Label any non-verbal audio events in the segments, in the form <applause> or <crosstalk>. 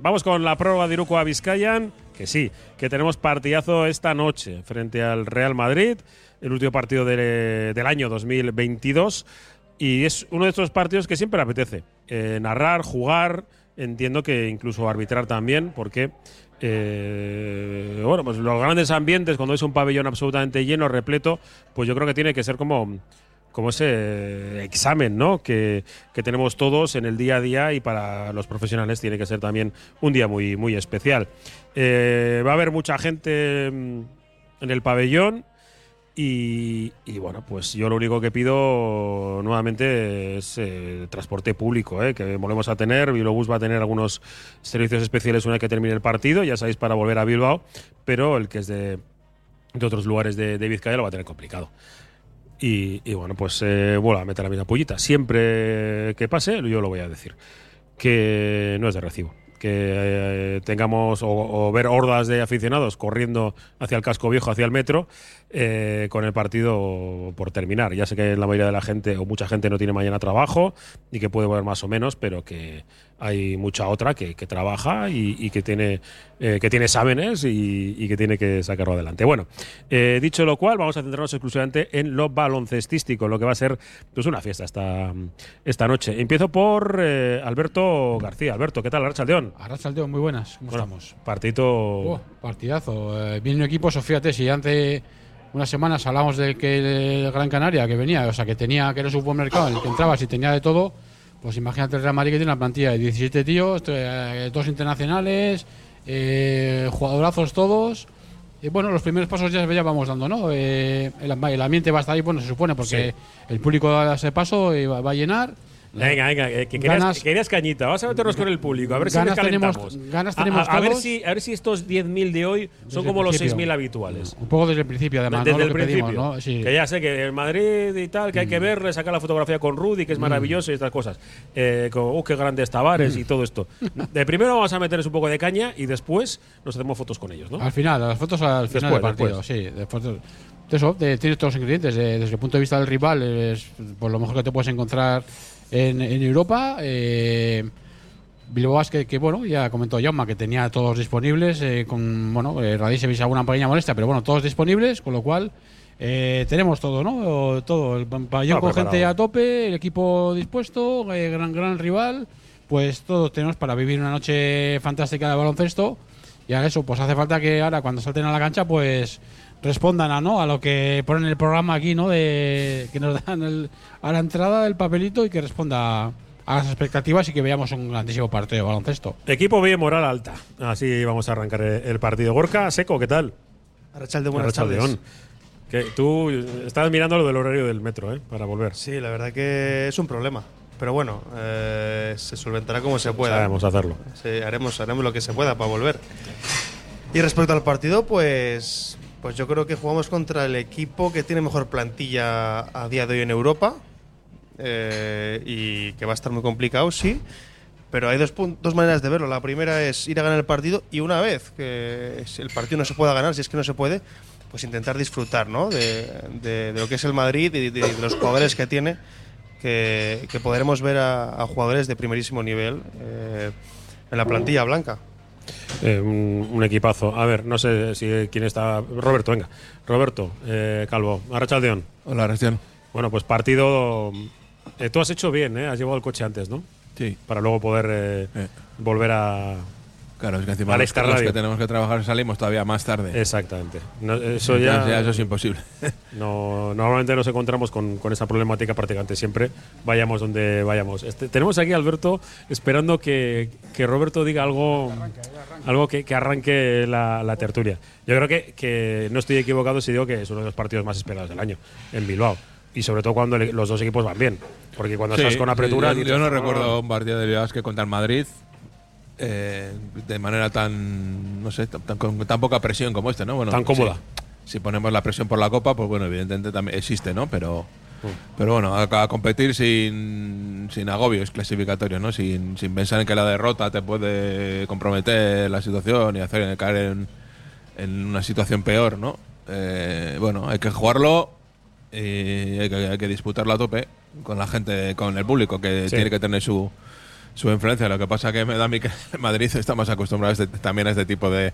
vamos con la prueba de Iruko a Vizcayan, que sí, que tenemos partidazo esta noche frente al Real Madrid, el último partido de- del año 2022. Y es uno de estos partidos que siempre apetece. eh, narrar, jugar, entiendo que incluso arbitrar también, porque eh, bueno, pues los grandes ambientes, cuando es un pabellón absolutamente lleno, repleto, pues yo creo que tiene que ser como, como ese examen ¿no? que, que tenemos todos en el día a día y para los profesionales tiene que ser también un día muy, muy especial. Eh, va a haber mucha gente mm, en el pabellón. Y, y, bueno, pues yo lo único que pido nuevamente es eh, transporte público, eh, que volvemos a tener. Bilobus va a tener algunos servicios especiales una vez que termine el partido, ya sabéis, para volver a Bilbao, pero el que es de, de otros lugares de, de Vizcaya lo va a tener complicado. Y, bueno, pues eh, vuelvo a meter la misma pullita. Siempre que pase, yo lo voy a decir, que no es de recibo que eh, tengamos o, ver hordas de aficionados corriendo hacia el casco viejo, hacia el metro, eh, con el partido por terminar. Ya sé que la mayoría de la gente o mucha gente no tiene mañana trabajo y que puede volver más o menos, pero que hay mucha otra que, que trabaja y, y, que tiene eh, que tiene exámenes y, y, que tiene que sacarlo adelante. Bueno, eh, dicho lo cual, vamos a centrarnos exclusivamente en lo baloncestístico, lo que va a ser pues una fiesta esta, esta noche. Empiezo por eh, Alberto García. Alberto, ¿qué tal, Arrachaldeón? Arrachaldeón, muy buenas. ¿Cómo bueno, estamos? Partito. Oh, partidazo. Eh, viene un equipo, fíjate, si antes unas semanas hablamos de que el Gran Canaria que venía, o sea, que tenía que era un supermercado en el que entrabas y tenía de todo, pues imagínate el Real Madrid que tiene una plantilla de 17 tíos, eh, dos internacionales, eh, jugadorazos todos. Y bueno, los primeros pasos ya, ya vamos dando, ¿no? Eh, el, el, ambiente va a estar ahí, bueno, se supone, porque sí. el público da ese paso y va, va a llenar. Venga, venga, eh, que querías, ganas, querías, cañita. Vamos a meternos con el público, a ver si ganas les calentamos. Tenemos, ganas tenemos a, a, a ver si, a ver si estos 10.000 de hoy son como los 6.000 habituales. Un poco desde el principio, además. Desde ¿no? el principio. Pedimos, ¿no? sí. Que ya sé que el Madrid y tal, que hay que verle, sacar la fotografía con Rudy, que es maravilloso y estas cosas. Eh, uh, qué grandes Tavares y todo esto. <laughs> De primero vamos a meterles un poco de caña y después nos hacemos fotos con ellos, ¿no? Al final, las fotos al final después, del partido, después. sí. Después de, eso, de, tienes todos los ingredientes. De, desde el punto de vista del rival, es por lo mejor que te puedes encontrar en, en Europa. Eh, Bilbao que, que, bueno, ya comentó Jaume que tenía todos disponibles, eh, con, bueno, eh, alguna pequeña molestia, pero bueno, todos disponibles, con lo cual eh, tenemos todo, ¿no? Todo, el pabellón con gente a tope, el equipo dispuesto, eh, gran, gran rival, pues todos tenemos para vivir una noche fantástica de baloncesto. Y ahora eso, pues hace falta que ahora cuando salten a la cancha, pues respondan a, ¿no? a lo que ponen el programa aquí, ¿no? De, que nos dan el- a la entrada del papelito y que responda a las expectativas y que veamos un grandísimo partido de baloncesto. Equipo bien, moral alta. Así vamos a arrancar el partido. Gorka, Seco, ¿qué tal? Arrachalde, buenas Arrachaldeón. tardes. Que tú estás mirando lo del horario del metro, ¿eh? Para volver. Sí, la verdad que es un problema. Pero bueno, eh, se solventará como se pueda. Sabemos hacerlo. Sí, haremos, haremos lo que se pueda para volver. Y respecto al partido, pues, pues yo creo que jugamos contra el equipo que tiene mejor plantilla a día de hoy en Europa. eh, y que va a estar muy complicado, sí. Pero hay dos, dos maneras de verlo. La primera es ir a ganar el partido y una vez que el partido no se pueda ganar, si es que no se puede, pues intentar disfrutar ¿no? de, lo que es el Madrid y de, los jugadores que tiene, que, podremos ver a, a jugadores de primerísimo nivel eh, en la plantilla blanca. Eh, un, un equipazo. A ver, no sé si quién está. Roberto, venga. Roberto, eh, Calvo, Arrachaldeón. Hola, Restión. Bueno, pues partido. eh, tú has hecho bien, ¿eh? Has llevado el coche antes, ¿no? Sí. Para luego poder eh, Eh. volver a. Claro, es que encima los, los que tenemos que trabajar salimos todavía más tarde. Exactamente. No, eso ya. eso es imposible. <laughs> No, normalmente nos encontramos con, con esa problemática prácticamente siempre, vayamos donde vayamos. Este, tenemos aquí a Alberto esperando que, que Roberto diga algo, algo que, que arranque la, la tertulia. Yo creo que, que no estoy equivocado si digo que es uno de los partidos más esperados del año en Bilbao. Y sobre todo cuando los dos equipos van bien. Porque cuando Sí, estás con sí, apertura. yo, yo no "Ah". recuerdo un partido de Bilbao que contra el Madrid eh, de manera tan, no sé, tan, tan- con tan poca presión como este, ¿no? Bueno, Tan cómoda. Si, si ponemos la presión por la Copa, pues bueno, evidentemente también existe, ¿no? Pero, Mm. pero bueno, a, a competir sin, sin agobios clasificatorios, ¿no? Sin, sin pensar en que la derrota te puede comprometer la situación y hacer caer en, en una situación peor, ¿no? Eh, bueno, hay que jugarlo y hay que, hay que disputarlo a tope con la gente, con el público que Sí. tiene que tener su, su influencia. Lo que pasa que me da a mí que <laughs> Madrid está más acostumbrado a este- también a este tipo de,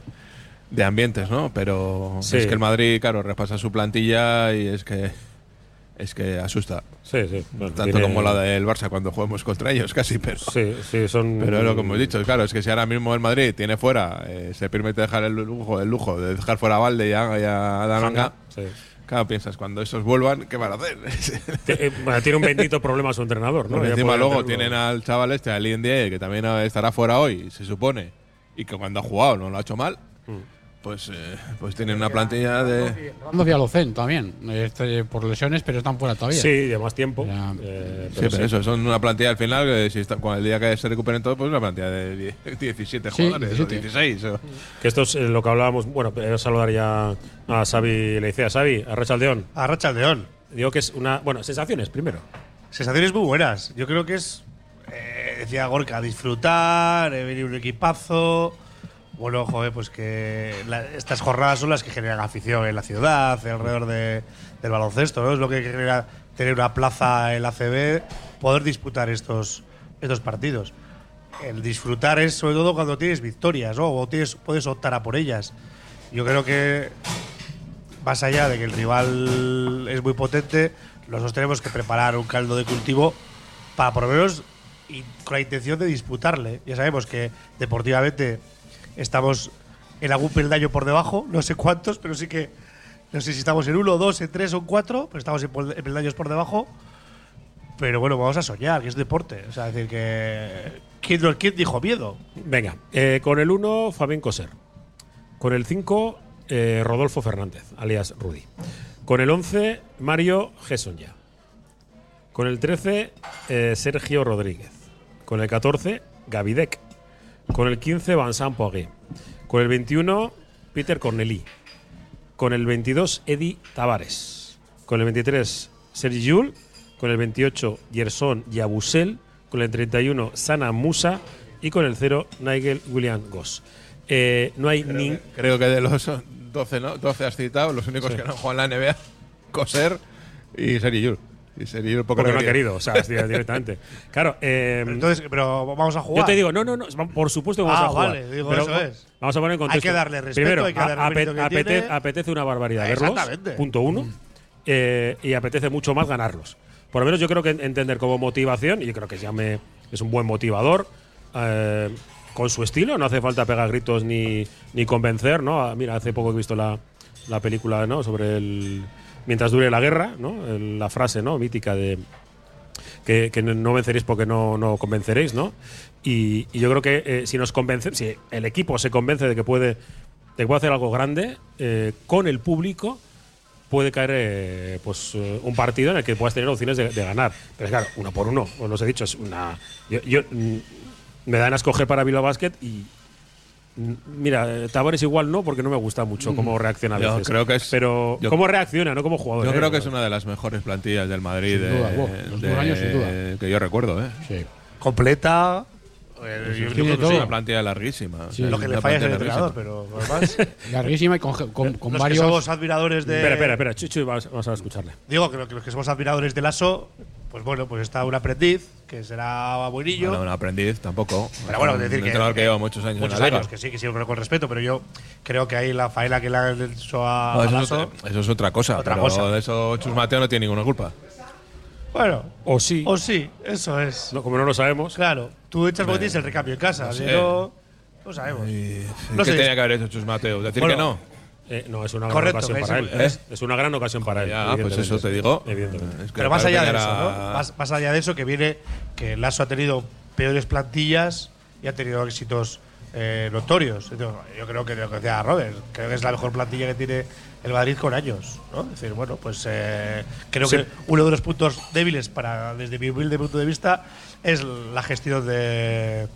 de ambientes, ¿no? Pero Sí. es que el Madrid, claro, repasa su plantilla y es que es que asusta. Sí, sí. Bueno, Tanto tiene- como la del Barça cuando juguemos contra ellos, <laughs> casi, pero. Sí, sí, son. Pero es lo que hemos dicho, claro, es que si ahora mismo el Madrid tiene fuera, eh, se permite dejar el lujo, el lujo de dejar fuera a Valde y a, y a Dananga, Sí. Claro, piensas, cuando esos vuelvan, ¿qué van a hacer? Eh, tiene un bendito problema su entrenador, ¿no? Porque encima luego tienen al chaval este, al INDE, que también estará fuera hoy, se supone, y que cuando ha jugado no lo ha hecho mal, Mm. Pues, eh, pues tienen una plantilla de... Rando y Alocen también, este, por lesiones, pero están fuera todavía. Sí, de más tiempo. Ya. eh, Sí, pero eso, son una plantilla al final, que si está, con el día que se recuperen todos, pues una plantilla de die- <laughs> 17 Sí, jugadores, o 17. 16. o- Que esto es eh, lo que hablábamos. Bueno, a saludar ya a Xavi Leicea. Xavi, a Rachaldeón. A Rachaldeón. Digo que es una. Bueno, sensaciones primero. Sensaciones muy buenas. Yo creo que es, eh, decía Gorka, disfrutar, eh, venir un equipazo. Bueno, joder, pues que estas jornadas son las que generan afición en la ciudad, alrededor de- del baloncesto, ¿no? Es lo que genera tener una plaza en la CB, poder disputar estos, estos partidos. El disfrutar es sobre todo cuando tienes victorias, ¿no? O tienes, puedes optar a por ellas. Yo creo que más allá de que el rival es muy potente, nosotros tenemos que preparar un caldo de cultivo para por lo menos con la intención de disputarle. Ya sabemos que deportivamente estamos en algún peldaño por debajo, no sé cuántos, pero sí que no sé si estamos en uno, dos, en tres o en cuatro, pero estamos en pel- en peldaños por debajo. Pero bueno, vamos a soñar, que es deporte. O sea, decir, que. ¿Quién, quién dijo miedo? Venga, eh, con el 1, Fabián Coser. Con el 5, eh, Rodolfo Fernández, alias Rudy. Con el 11, Mario Gesonja. Con el 13, eh, Sergio Rodríguez. Con el 14, Gavidec. Con el 15, Vincent Poirier. Con el 21, Peter Cornelí. Con el 22, Eddie Tavares. Con el 23, Sergi Yul. Con el 28, Gerson Yabusel. Con el 31, Sana Musa. Y con el 0, Nigel William Goss. Eh, no hay ni. Creo que de los 12, ¿no? 12 has citado, los únicos que no han jugado en la NBA, Coser y Seri Yul. Y Seri Yul poco Porque no ha querido, o sea, <laughs> directamente. Claro, eh, Pero entonces, pero vamos a jugar. yo te digo, no, no, no, por supuesto que vamos Ah, a jugar. vale, digo, pero eso es. Vamos a poner en Hay contexto. que darle respeto, Primero, hay que darle que apete- apetece una barbaridad verlos. Punto uno. eh, y apetece mucho más ganarlos. Por lo menos yo creo que entender como motivación, y yo creo que Llame es un buen motivador. eh, con su estilo, no hace falta pegar gritos ni, ni convencer, ¿no? Ah, Mira, hace poco he visto la, la película, ¿no? Sobre el. Mientras dure la guerra, ¿no? La frase, ¿no? Mítica de que, que no venceréis porque no, no convenceréis, ¿no? Y, y yo creo que eh, si nos convence, si el equipo se convence de que puede, de que puede hacer algo grande eh, con el público, puede caer eh, pues eh, un partido en el que puedas tener opciones de, de ganar. Pero claro, uno por uno, os los he dicho, es una. Yo, yo, mm, me dan a escoger para Bilbao Basket y. mm, Mira, Tavares igual no, porque no me gusta mucho cómo reacciona a Yo creo que es- Pero, yo- ¿cómo reacciona, no como jugador? Yo eh? creo que es una de las mejores plantillas del Madrid Sin de- duda, wow, los de- años, sin duda. que yo recuerdo, ¿eh. Sí. Completa. eh, yo creo que Es una plantilla larguísima. Sí. Lo que le falla es el entrenador, pero además. <laughs> Larguísima y con, con, con los varios. que somos admiradores de. Espera, espera, espera, Chuchu, vamos, vamos a escucharle. Digo que los que- los que somos admiradores de Lasso, pues bueno, pues está un aprendiz que será buenillo. Bueno, un aprendiz tampoco. Pero bueno, un decir que. entrenador que lleva muchos años muchos en la liga. años, que sí, que sí, con respeto, pero yo creo que ahí la faena que le han hecho a, No, a eso, es, Lasso. eso es otra cosa. Otra pero cosa. de eso Chus Mateo no tiene ninguna culpa. Bueno, O sí, o sí, eso es. no, como no lo sabemos. Claro, tú echas porque tienes el recambio en casa, no si sé. no. No sabemos. Y- No ¿Qué sé. tenía que haber hecho Chus Mateo? ¿Decir Bueno, que no? Eh, no, es una Correcto, gran ocasión que para es- él. ¿eh? Es, es una gran ocasión para él. Pues eso te digo. Evidentemente. Es que Pero más allá de eso, que ¿no? Más, más allá de eso, que viene que Lasso ha tenido peores plantillas y ha tenido éxitos eh, notorios. Yo yo creo que lo que decía Robert, creo que es la mejor plantilla que tiene el Madrid con años. ¿no? Es decir, bueno, pues eh, creo Sí. que uno de los puntos débiles para, desde mi humilde punto de vista, es la gestión de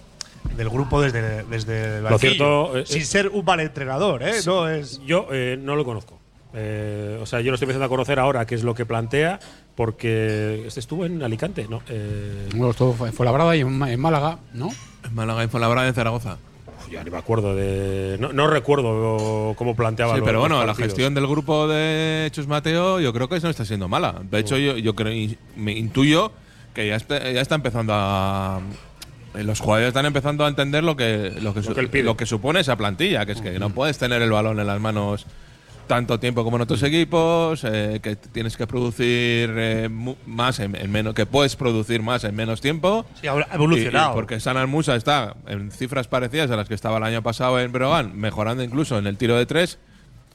del grupo desde, desde el Lo cierto, eh, sin ser un mal entrenador, ¿eh? No es Yo eh, no lo conozco. Eh, o sea, yo lo estoy empezando a conocer ahora, qué es lo que plantea, porque este estuvo en Alicante, ¿no? Eh, Bueno, esto fue, fue labrada y en, en Málaga, ¿no? En Málaga y Fuenlabrada en Zaragoza. uf, ya ni me acuerdo de. No, no recuerdo cómo planteaba. Sí, los- pero los bueno, la gestión del grupo de Chus Mateo yo creo que no está siendo mala. De hecho, yo, yo creo, me intuyo que ya está, ya está empezando a, los jugadores están empezando a entender lo que lo que, lo que supone esa plantilla, que es que no puedes tener el balón en las manos tanto tiempo como en otros equipos, eh, que tienes que producir eh, más en, en menos, que puedes producir más en menos tiempo. Sí, ha evolucionado. Y- y porque San Musa está en cifras parecidas a las que estaba el año pasado en Brogan, mejorando incluso en el tiro de tres,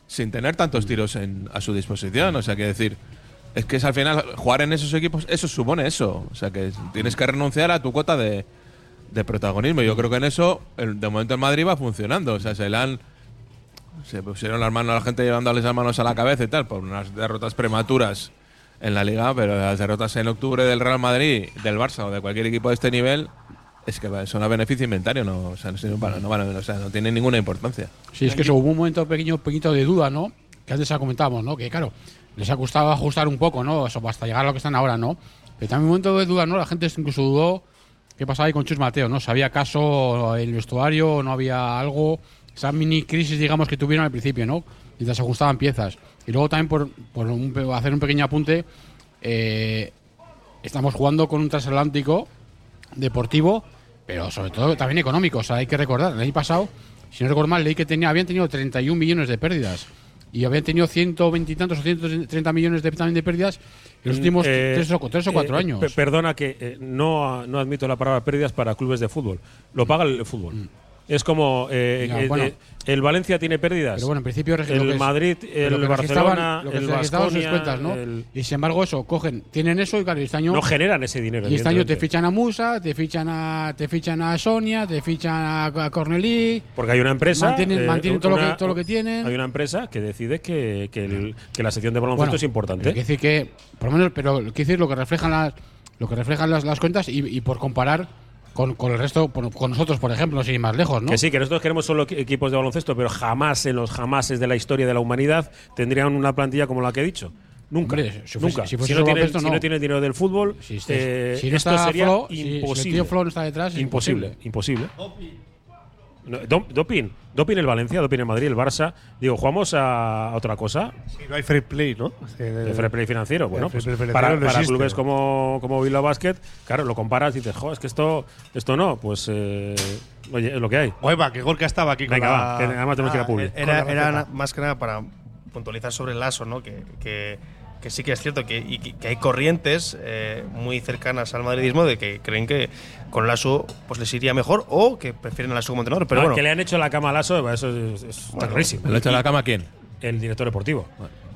sin tener tantos tiros en- a su disposición. O sea, que decir, es que es al final jugar en esos equipos, eso supone eso. O sea, que tienes que renunciar a tu cuota de, de protagonismo. Yo creo que en eso, el- de momento en Madrid va funcionando. O sea, se le han. Se pusieron las manos a la gente llevándoles las manos a la cabeza y tal, por unas derrotas prematuras en la liga, pero las derrotas en octubre del Real Madrid, del Barça o de cualquier equipo de este nivel, es que son a beneficio inventario, no, o no, no tienen ninguna importancia. Sí, es que hubo un momento pequeño, pequeñito de duda, ¿no? Que antes ya comentábamos, ¿no? Que claro, les ha costado ajustar un poco, ¿no? Eso hasta llegar a lo que están ahora, ¿no? Pero también un momento de duda, ¿no? La gente incluso dudó qué pasaba ahí con Chus Mateo, ¿no? Si había acaso el vestuario, no había algo, esa mini crisis, digamos, que tuvieron al principio, ¿no? Mientras se ajustaban piezas. Y luego también por, por un hacer un pequeño apunte, eh, estamos jugando con un transatlántico deportivo, pero sobre todo también económico. O sea, hay que recordar, el año pasado, si no recuerdo mal, leí que tenía, habían tenido 31 millones de pérdidas. Y habían tenido 120 y tantos o 130 millones de, también de pérdidas los últimos Eh, tres, o, tres o cuatro eh, años. pe- perdona que eh, no, no admito la palabra pérdidas para clubes de fútbol. Lo paga el fútbol. Es como eh. Ya, eh, bueno. eh, el Valencia tiene pérdidas. Pero bueno, en principio lo el es- Madrid, el que registraban- Barcelona, lo que el registraban sus cuentas, ¿no? el- Y sin embargo, eso, cogen, tienen eso y claro, este año. no generan ese dinero. y este año te fichan a Musa, te fichan a, te fichan a Sonia, te fichan a, Cornelí. Porque hay una empresa. Mantienen- eh, mantienen todo lo una- que- todo lo que tienen. Hay una empresa que decide que, que, el- que la sección de baloncesto Bueno, es importante. Quiere decir que, por lo menos, pero quiere decir lo que reflejan las, lo que reflejan las, las cuentas y, y por comparar con, con el resto, con nosotros, por ejemplo, sin ir más lejos, ¿no? Que sí, que nosotros queremos solo equi- equipos de baloncesto, pero jamás en los jamases de la historia de la humanidad tendrían una plantilla como la que he dicho. Nunca. Hombre, si fuese- nunca. si no tiene, si no. tiene dinero del fútbol, Si, este- eh, si no esto sería Flo, si- si el tío Flo no está detrás, imposible, imposible. No, do- doping, doping el Valencia, doping el Madrid, el Barça. Digo, jugamos a otra cosa, Sí, no hay fair play, ¿no? fair play financiero. Bueno, pues play para, financiero no para existe. clubes como, como Bilbao Basket, claro, lo comparas y dices, jo, es que esto, esto no, pues eh, oye, es lo que hay. Guayba, que Gorka estaba aquí Venga, con va, la... que además tenemos que ir a Ah, publi. Era, más que nada para puntualizar sobre el ASO, ¿no? Que, que- que sí que es cierto que, y que, hay corrientes eh, muy cercanas al madridismo de que creen que con Lasso pues les iría mejor o que prefieren a Lasso como entrenador. Pero Ah, bueno, que le han hecho la cama al aso, eso es, es Bueno, terrorísimo. ¿Le echa la cama a quién? El director deportivo.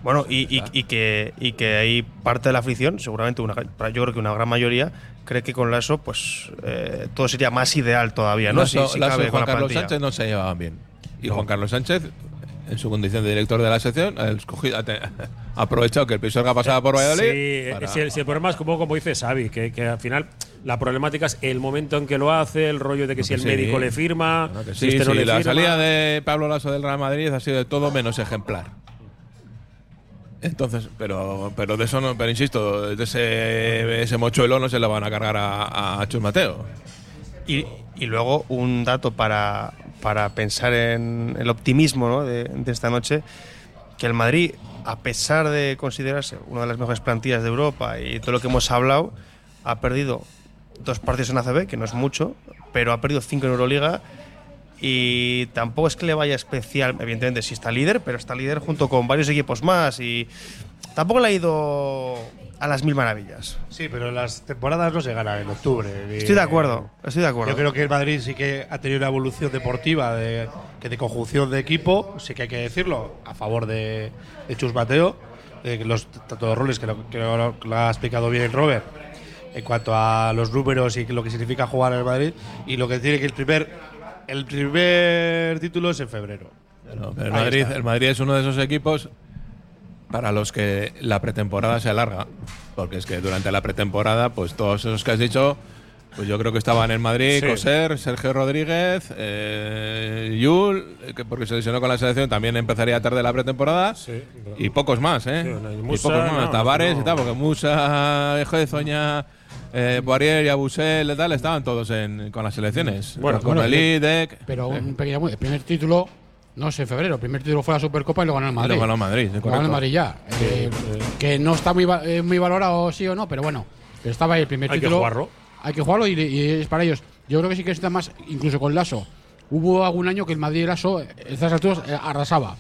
Bueno, y, y- y que, y que hay parte de la afición, seguramente una, yo creo que una gran mayoría, cree que con Lasso pues eh, todo sería más ideal todavía, ¿no? Lasso- Si- si Lasso cabe y con Juan la Carlos plantilla. Sánchez no se llevaban bien. Y Juan Carlos Sánchez, en su condición de director de la sección, ha, escogido- aprovechado que el Pisuerga pasaba por Valladolid. Sí, para- si, el, si el problema es como, como dice Xavi, que, que al final la problemática es el momento en que lo hace, el rollo de que si el sí. médico le firma, Bueno, que si sí, este no sí, le la firma. salida de Pablo Lasso del Real Madrid ha sido de todo menos ejemplar. Entonces, pero, pero de eso no, pero insisto, de ese, ese mochuelo no se lo van a cargar a, a Chus Mateo. Y, y luego un dato para, para pensar en el optimismo ¿no? de, de esta noche, que el Madrid, a pesar de considerarse una de las mejores plantillas de Europa y todo lo que hemos hablado, ha perdido dos partidos en ACB, que no es mucho, pero ha perdido cinco en Euroliga y tampoco es que le vaya especial, evidentemente sí está líder, pero está líder junto con varios equipos más y tampoco le ha ido a las mil maravillas. Sí, pero las temporadas no se ganan en octubre. Estoy de acuerdo, estoy de acuerdo. Yo creo que el Madrid sí que ha tenido una evolución deportiva de, que de conjunción de equipo, sí que hay que decirlo, a favor de, de Chus Mateo, de que los, tanto los roles que lo, que lo- que lo ha explicado bien Robert, en cuanto a los números y lo que significa jugar en el Madrid, y lo que tiene que el primer, el primer título es en febrero. Pero, pero el, Madrid, el Madrid es uno de esos equipos para los que la pretemporada se alarga. Porque es que durante la pretemporada, pues todos esos que has dicho, pues yo creo que estaban en Madrid, Sí. Coser, Sergio Rodríguez, eh, Yul, que porque se lesionó con la selección, también empezaría tarde la pretemporada. Sí, Y pocos más, ¿eh? Sí, no, y pocos más. no, Tavares no. y tal, porque Musa, Zoña, eh, Poirier y Abusel y tal, estaban todos en, con las selecciones. Bueno, con bueno, el IDEC. Pero un pequeño. El primer título, no sé, en febrero. El primer título fue la Supercopa y lo ganó el Madrid. Lo ganó el Madrid, Lo ganó el. Madrid ya. Eh, que no está muy, va- eh, muy valorado, sí o no, pero bueno. Pero estaba ahí el primer Hay que título. jugarlo. Hay que jugarlo y, y es para ellos. Yo creo que sí que está más, incluso con Lasso. Hubo algún año que el Madrid Lasso, en estas alturas, eh, arrasaba.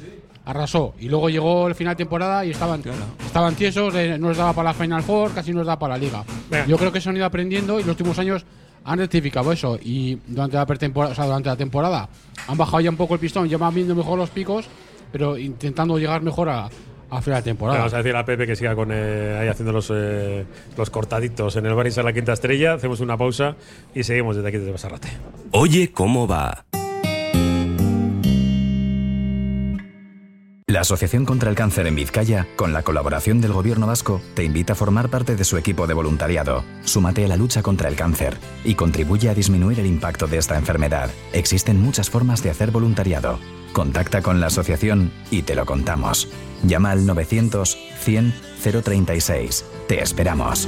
Arrasó. Y luego llegó el final de temporada y estaban, estaban tiesos, eh, no les daba para la Final Four, casi no les daba para la Liga. Venga. Yo creo que se han ido aprendiendo y los últimos años han rectificado eso. Y durante la, pretemporada, o sea, durante la temporada han bajado ya un poco el pistón, ya van viendo mejor los picos, pero intentando llegar mejor a, a final de temporada. Vamos a decir a Pepe que siga con eh, ahí haciendo los, eh, los cortaditos en el Baris a la quinta estrella. Hacemos una pausa y seguimos desde aquí desde Basarrate. Oye, ¿cómo va? La Asociación contra el Cáncer en Vizcaya, con la colaboración del Gobierno vasco, te invita a formar parte de su equipo de voluntariado. Súmate a la lucha contra el cáncer y contribuye a disminuir el impacto de esta enfermedad. Existen muchas formas de hacer voluntariado. Contacta con la asociación y te lo contamos. Llama al 900 100 036. Te esperamos.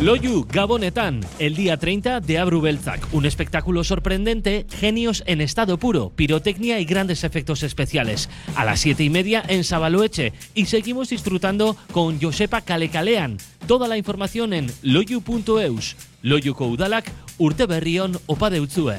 Loyu Gabonetan, el día 30 de Abru Belzak. Un espectáculo sorprendente, genios en estado puro, pirotecnia y grandes efectos especiales. A las 7 y media en Sabaloeche. Y seguimos disfrutando con Josepa Kalekalean. Toda la información en loyu.eus. Loyuko udalak, urte berrion opa deutzue.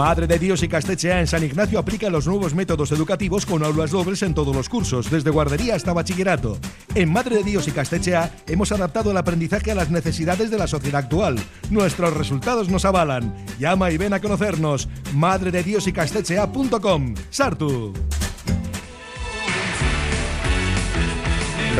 Madre de Dios y Castechea en San Ignacio aplica los nuevos métodos educativos con aulas dobles en todos los cursos, desde guardería hasta bachillerato. En Madre de Dios y Castechea hemos adaptado el aprendizaje a las necesidades de la sociedad actual. Nuestros resultados nos avalan. Llama y ven a conocernos. Madre de Dios y Castechea.com. Sartu.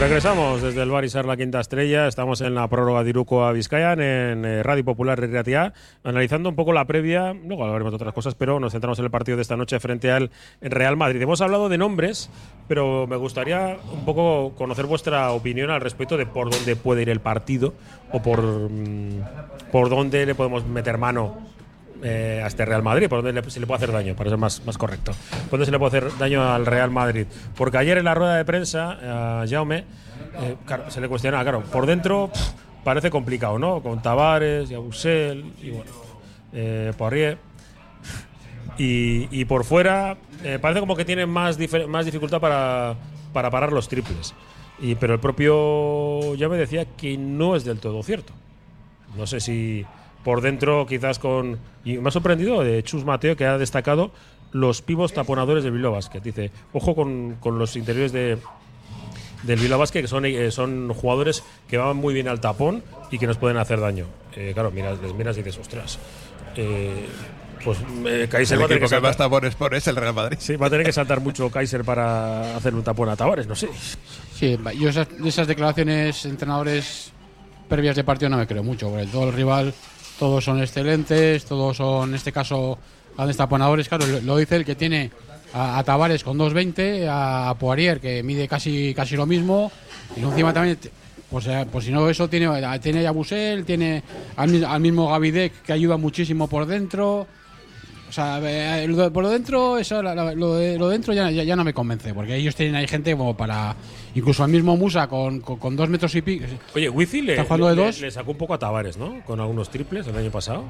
Regresamos desde el Barisar La Quinta Estrella. Estamos en la prórroga de Iruko a Vizcayan en eh, Radio Popular Riatia, analizando un poco la previa. Luego hablaremos de otras cosas, pero nos centramos en el partido de esta noche frente al Real Madrid. Hemos hablado de nombres, pero me gustaría un poco conocer vuestra opinión al respecto de por dónde puede ir el partido o por, mm, por dónde le podemos meter mano eh, a este Real Madrid, por dónde se le puede hacer daño, para ser más, más correcto. ¿Por dónde se le puede hacer daño al Real Madrid? Porque ayer en la rueda de prensa, a Jaume, eh, se le cuestionaba, claro, por dentro parece complicado, ¿no? Con Tavares, Yabusel y bueno, eh, Poirier. Y, y por fuera eh, parece como que tiene más, más dificultad para, para parar los triples. Y, pero el propio ya me decía que no es del todo cierto. No sé si por dentro quizás con... Y me ha sorprendido de Chus Mateo que ha destacado los pivos taponadores del Bilbao Basket. Dice, ojo con, con los interiores de, del Bilbao Basket, que son, eh, son jugadores que van muy bien al tapón y que nos pueden hacer daño. Eh, claro, miras, les miras y dices, ostras. eh, pues eh, Kaiser El va a tener que saltar- tapones pone es el Real Madrid. Sí, va a tener que saltar mucho Kaiser para hacer un tapón a Tavares, no sé. Sí, yo esas, esas declaraciones entrenadores previas de partido no me creo mucho, porque todo el rival, todos son excelentes, todos son, en este caso, grandes taponadores. Claro, lo, dice el que tiene a, a Tavares con 2.20, a, Poirier que mide casi, casi lo mismo, y encima también, pues, eh, pues si no eso, tiene, tiene a Busel, tiene al, al mismo Gavidec que ayuda muchísimo por dentro. O sea, eh, por lo dentro, eso, la- la- lo, de, lo de dentro ya, ya, ya no me convence, porque ellos tienen ahí gente como para. Incluso al mismo Musa con, con, con dos metros y pico. Oye, Wizi le, Está jugando de le- dos. le sacó un poco a Tavares, ¿no? Con algunos triples el año pasado,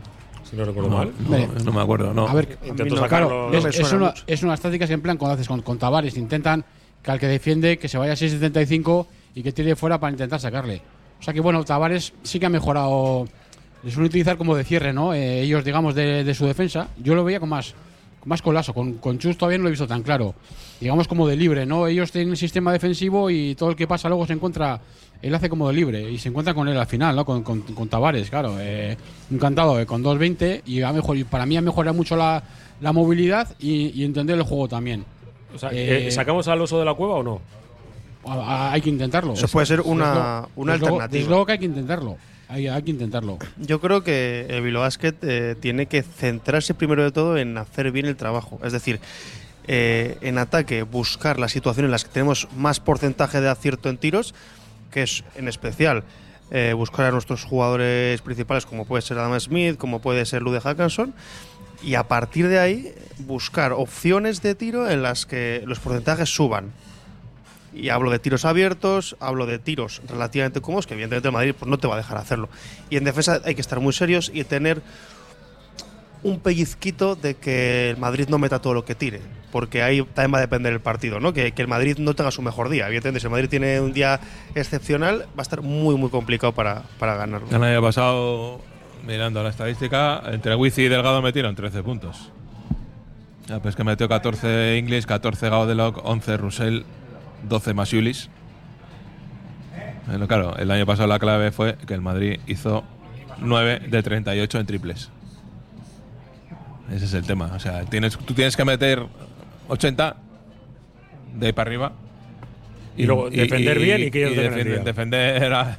si no recuerdo No, mal. no, no me acuerdo, no. A ver, Intentó no, sacarlo. claro, no es, es una, es unas tácticas en plan cuando haces con, con Tavares. Intentan que al que defiende que se vaya a 6.75 y que tire fuera para intentar sacarle. O sea que bueno, Tavares sí que ha mejorado. Les suelen utilizar como de cierre, ¿no? Eh, ellos, digamos, de, de su defensa. Yo lo veía con más, con más colazo. Con, con Chus todavía no lo he visto tan claro. Digamos como de libre, ¿no? Ellos tienen un sistema defensivo y todo el que pasa luego se encuentra. Él hace como de libre y se encuentra con él al final, ¿no? Con, con, con Tavares, claro. Eh, encantado, eh, con 2.20 y, ha mejor, y para mí ha mejorado mucho la, la movilidad y, y entender el juego también. O sea, Eh, eh, ¿Sacamos al oso de la cueva o no? A- a- Hay que intentarlo. Eso puede ser una- una desde alternativa. Desde luego que hay que intentarlo. Hay, que intentarlo. Yo creo que el Bilbao eh, tiene que centrarse primero de todo en hacer bien el trabajo. Es decir, eh, en ataque buscar las situaciones en las que tenemos más porcentaje de acierto en tiros, que es en especial eh, buscar a nuestros jugadores principales como puede ser Adam Smith, como puede ser Lude Hackanson, y a partir de ahí buscar opciones de tiro en las que los porcentajes suban. Y hablo de tiros abiertos, hablo de tiros relativamente cómodos, que evidentemente el Madrid pues, no te va a dejar hacerlo. Y en defensa hay que estar muy serios y tener un pellizquito de que el Madrid no meta todo lo que tire. Porque ahí también va a depender el partido, ¿no? Que, que el Madrid no tenga su mejor día. Evidentemente, si el Madrid tiene un día excepcional, va a estar muy, muy complicado para, para ganarlo. El año pasado, mirando la estadística, entre Wizi y Delgado metieron 13 puntos. Ya, pues que metió 14 English, 14 Gaudeloc, 11 Russell, 12 Masiulis. Bueno, claro, el año pasado la clave fue que el Madrid hizo 9 de 38 en triples. Ese es el tema. O sea, tienes, tú tienes que meter 80 de ahí para arriba. Y luego defender bien y que ellos defender a,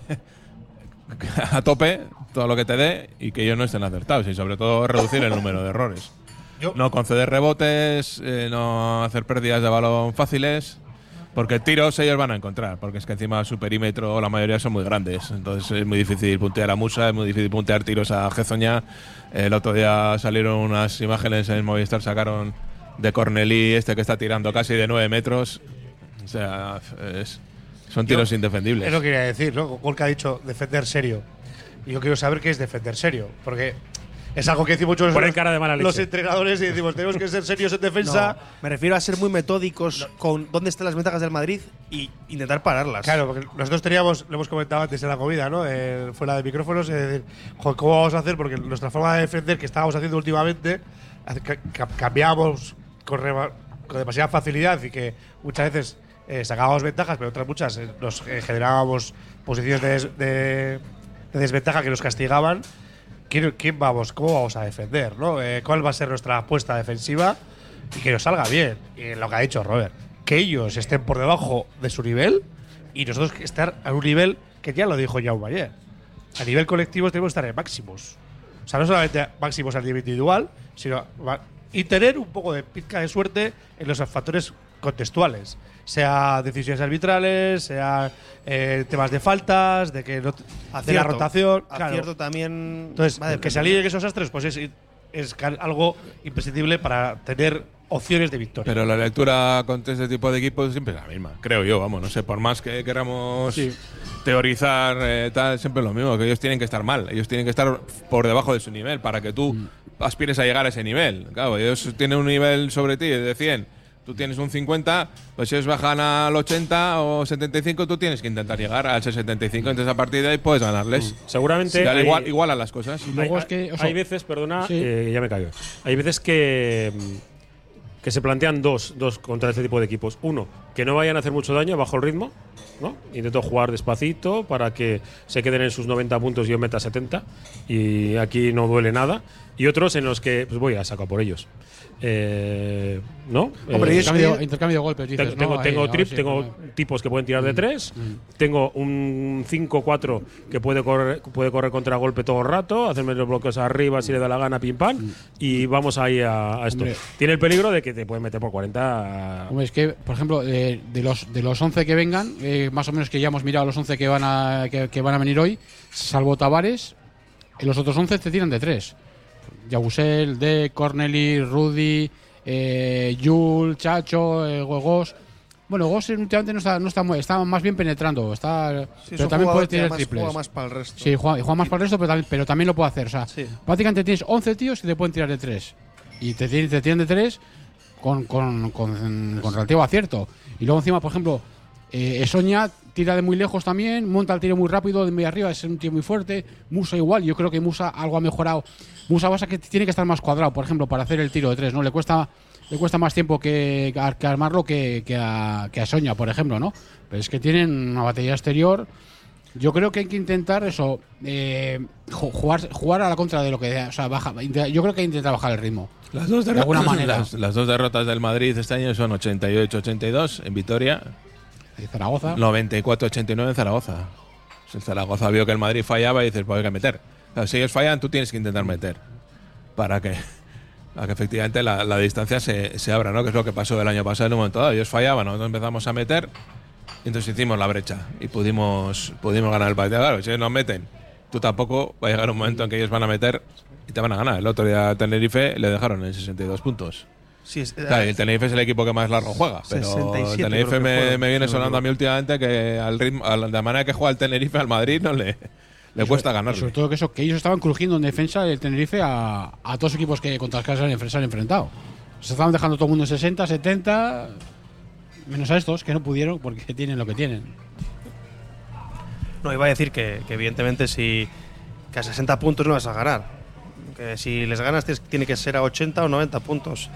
<laughs> a tope todo lo que te dé y que ellos no estén acertados y sobre todo reducir el número de errores. Yo- No conceder rebotes, eh, no hacer pérdidas de balón fáciles, porque tiros ellos van a encontrar, porque es que encima su perímetro la mayoría son muy grandes, entonces es muy difícil puntear a Musa, es muy difícil puntear tiros a Gezoña. El otro día salieron unas imágenes en Movistar, sacaron de Cornelí, este que está tirando casi de 9 metros. O sea, es- son tiros Yo- indefendibles. Es lo que quería decir, ¿no? Golka ha dicho defender serio. Y yo quiero saber qué es defender serio. Porque es algo que decimos muchos los, cara de mala los entrenadores y decimos tenemos que ser serios en defensa. No, me refiero a ser muy metódicos con dónde están las ventajas del Madrid y intentar pararlas. Claro, porque nosotros teníamos, lo hemos comentado antes en la comida, ¿no? Eh, fuera de micrófonos, es decir, ¿cómo vamos a hacer? Porque nuestra forma de defender que estábamos haciendo últimamente, cambiábamos con, con demasiada facilidad y que muchas veces eh, sacábamos ventajas, pero otras muchas eh, nos eh, generábamos posiciones de, des- de- de desventaja que nos castigaban. ¿Quién, quién vamos? ¿Cómo vamos a defender? ¿no? Eh, ¿Cuál va a ser nuestra apuesta defensiva? Y que nos salga bien. Y lo que ha dicho Robert, que ellos estén por debajo de su nivel y nosotros estar a un nivel que ya lo dijo Jaume ayer. A nivel colectivo tenemos que estar en máximos. O sea, no solamente máximos a nivel individual, sino y tener un poco de pizca de suerte en los factores contextuales. Sea decisiones arbitrales, sea eh, temas de faltas, de que no de la rotación. claro. Acierto también. Entonces, que se alineen esos astres, pues es, es algo imprescindible para tener opciones de victoria. Pero la lectura con este tipo de equipos siempre es la misma, creo yo, vamos, no sé, por más que queramos teorizar eh, tal, siempre es lo mismo, que ellos tienen que estar mal, ellos tienen que estar por debajo de su nivel para que tú aspires a llegar a ese nivel. Claro, ellos tienen un nivel sobre ti de 100, tú tienes un 50, pues si ellos bajan al 80 o 75, tú tienes que intentar llegar al 75, entonces a partir de ahí puedes ganarles. Seguramente. Si da hay- igual, igual a las cosas. luego hay, es que, o sea, hay veces, perdona, sí. eh, ya me callo. Hay veces que, mm, que se plantean dos, dos contra este tipo de equipos. Uno, que no vayan a hacer mucho daño bajo el ritmo. ¿no? Intento jugar despacito para que se queden en sus 90 puntos y yo meta 70. Y aquí no duele nada. Y otros en los que pues voy a sacar por ellos. Eh, ¿No? Hombre, Eh, intercambio, de golpes, dices, tengo, tengo, ¿no? tengo Ahí, trip- tengo tipos que pueden tirar de tres. mm. Tengo un 5-4 que puede correr, puede correr contra golpe todo el rato, hacerme los bloques arriba si le da la gana, pim pam. Y vamos ahí a, a esto. Mm. Hombre. Tiene el peligro de que te pueden meter por 40. Hombre, es que, por ejemplo, de los de los 11 que vengan, eh, más o menos que ya hemos mirado los 11 que van a que, que van a venir hoy, salvo Tavares, los otros 11 te tiran de 3. Yabusel, De, Corneli, Rudy, eh, Yul, Chacho, eh. Bueno, Gos últimamente no está, no está, muy- está más bien penetrando, está, Sí, pero también puede tirar triples. juega más para el resto. Sí, juega, juega más para el resto, pero también, pero también lo puede hacer. O sea, Sí. prácticamente tienes 11 tíos que te pueden tirar de 3. Y te, te tiran de 3 con, con, con, con relativo acierto. Y luego encima, por ejemplo, eh, Esoña tira de muy lejos también, monta el tiro muy rápido de muy arriba, es un tío muy fuerte. Musa igual, yo creo que Musa algo ha mejorado. Musa pasa que tiene que estar más cuadrado, por ejemplo, para hacer el tiro de 3, ¿no? Le cuesta le cuesta más tiempo que, que armarlo que, que a, que a Soña, por ejemplo, ¿no? Pero es que tienen una batería exterior yo creo que hay que intentar eso, eh, ju- jugar, jugar a la contra de lo que. O sea, baja, yo creo que hay que intentar bajar el ritmo. Las dos, de derro- alguna manera. Las, las dos derrotas del Madrid este año son 88-82 en Vitoria, Zaragoza. 94-89 en Zaragoza. El Zaragoza vio que el Madrid fallaba y dices, pues hay que meter. Si ellos fallan, tú tienes que intentar meter. Para que, para que efectivamente la, la distancia se, se abra, ¿no? Que es lo que pasó el año pasado en un momento dado. Ellos fallaban, nosotros empezamos a meter y entonces hicimos la brecha y pudimos, pudimos ganar el partido. Claro, si ellos nos meten, tú tampoco va a llegar un momento en que ellos van a meter y te van a ganar. El otro día Tenerife le dejaron en 62 puntos. Sí, es- Claro, y el Tenerife es el equipo que más largo juega. Pero 67 el Tenerife me, juega, me viene sonando a mí últimamente que al ritmo, a la, de la manera que juega el Tenerife al Madrid no le, le cuesta Y ganarle. sobre todo que eso, que ellos estaban crujiendo en defensa del Tenerife a, a todos los equipos que contra los que se se han enfrentado. Se estaban dejando todo el mundo en 60, 70, menos a estos que no pudieron porque <laughs> tienen lo que tienen. No, iba a decir que, que evidentemente si que a 60 puntos no vas a ganar. Que si les ganas tienes- tiene que ser a 80 o 90 puntos.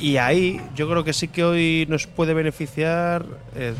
Y ahí yo creo que sí que hoy nos puede beneficiar eh,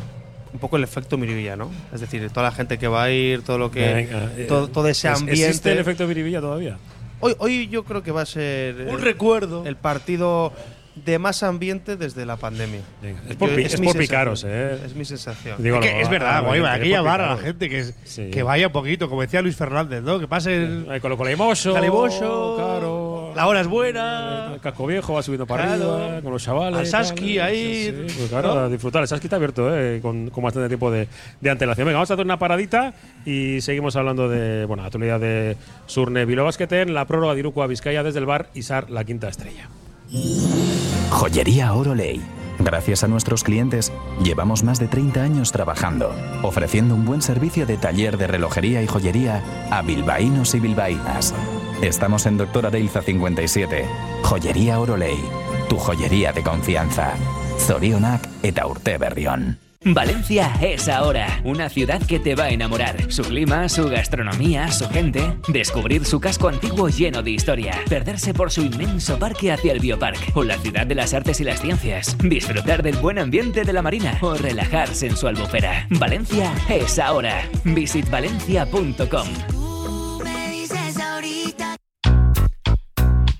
un poco el efecto Miribilla, ¿no? Es decir, toda la gente que va a ir, todo lo que. Venga, eh, todo, todo ese ¿es- ambiente. ¿Existe el efecto Miribilla todavía? Hoy, hoy yo creo que va a ser. Un el- recuerdo. El partido de más ambiente desde la pandemia. Es por, Yo- es picaros, ¿eh? Es mi sensación. Digo, Es, que lo- es a- verdad, a- Guayba, a- hay que por llamar a la gente que, Sí. que vaya un poquito, como decía Luis Fernández, ¿no? Que pase el Ahí con lo colimoso, caliboso, claro. La hora es buena. El casco viejo va subiendo para Claro. arriba, con los chavales. Al Saski tal. ahí, Sí, pues claro, ¿no? a disfrutar. El Saski está abierto, eh, con, con bastante tiempo de, de antelación. Venga, vamos a hacer una paradita y seguimos hablando de bueno, la actualidad de Surne Basket en la prórroga de Iruko a Vizcaya desde el bar Isar, la quinta estrella. Joyería Oroley. Gracias a nuestros clientes, llevamos más de 30 años trabajando, ofreciendo un buen servicio de taller de relojería y joyería a bilbaínos y bilbaínas. Estamos en Doctora Deilza 57. Joyería Oroley. Tu joyería de confianza. Zorionak eta urte berrión. Valencia es ahora, una ciudad que te va a enamorar. Su clima, su gastronomía, su gente. Descubrir su casco antiguo lleno de historia. Perderse por su inmenso parque hacia el Biopark. O la ciudad de las artes y las ciencias. Disfrutar del buen ambiente de la marina. O relajarse en su albufera. Valencia es ahora. Visitvalencia.com.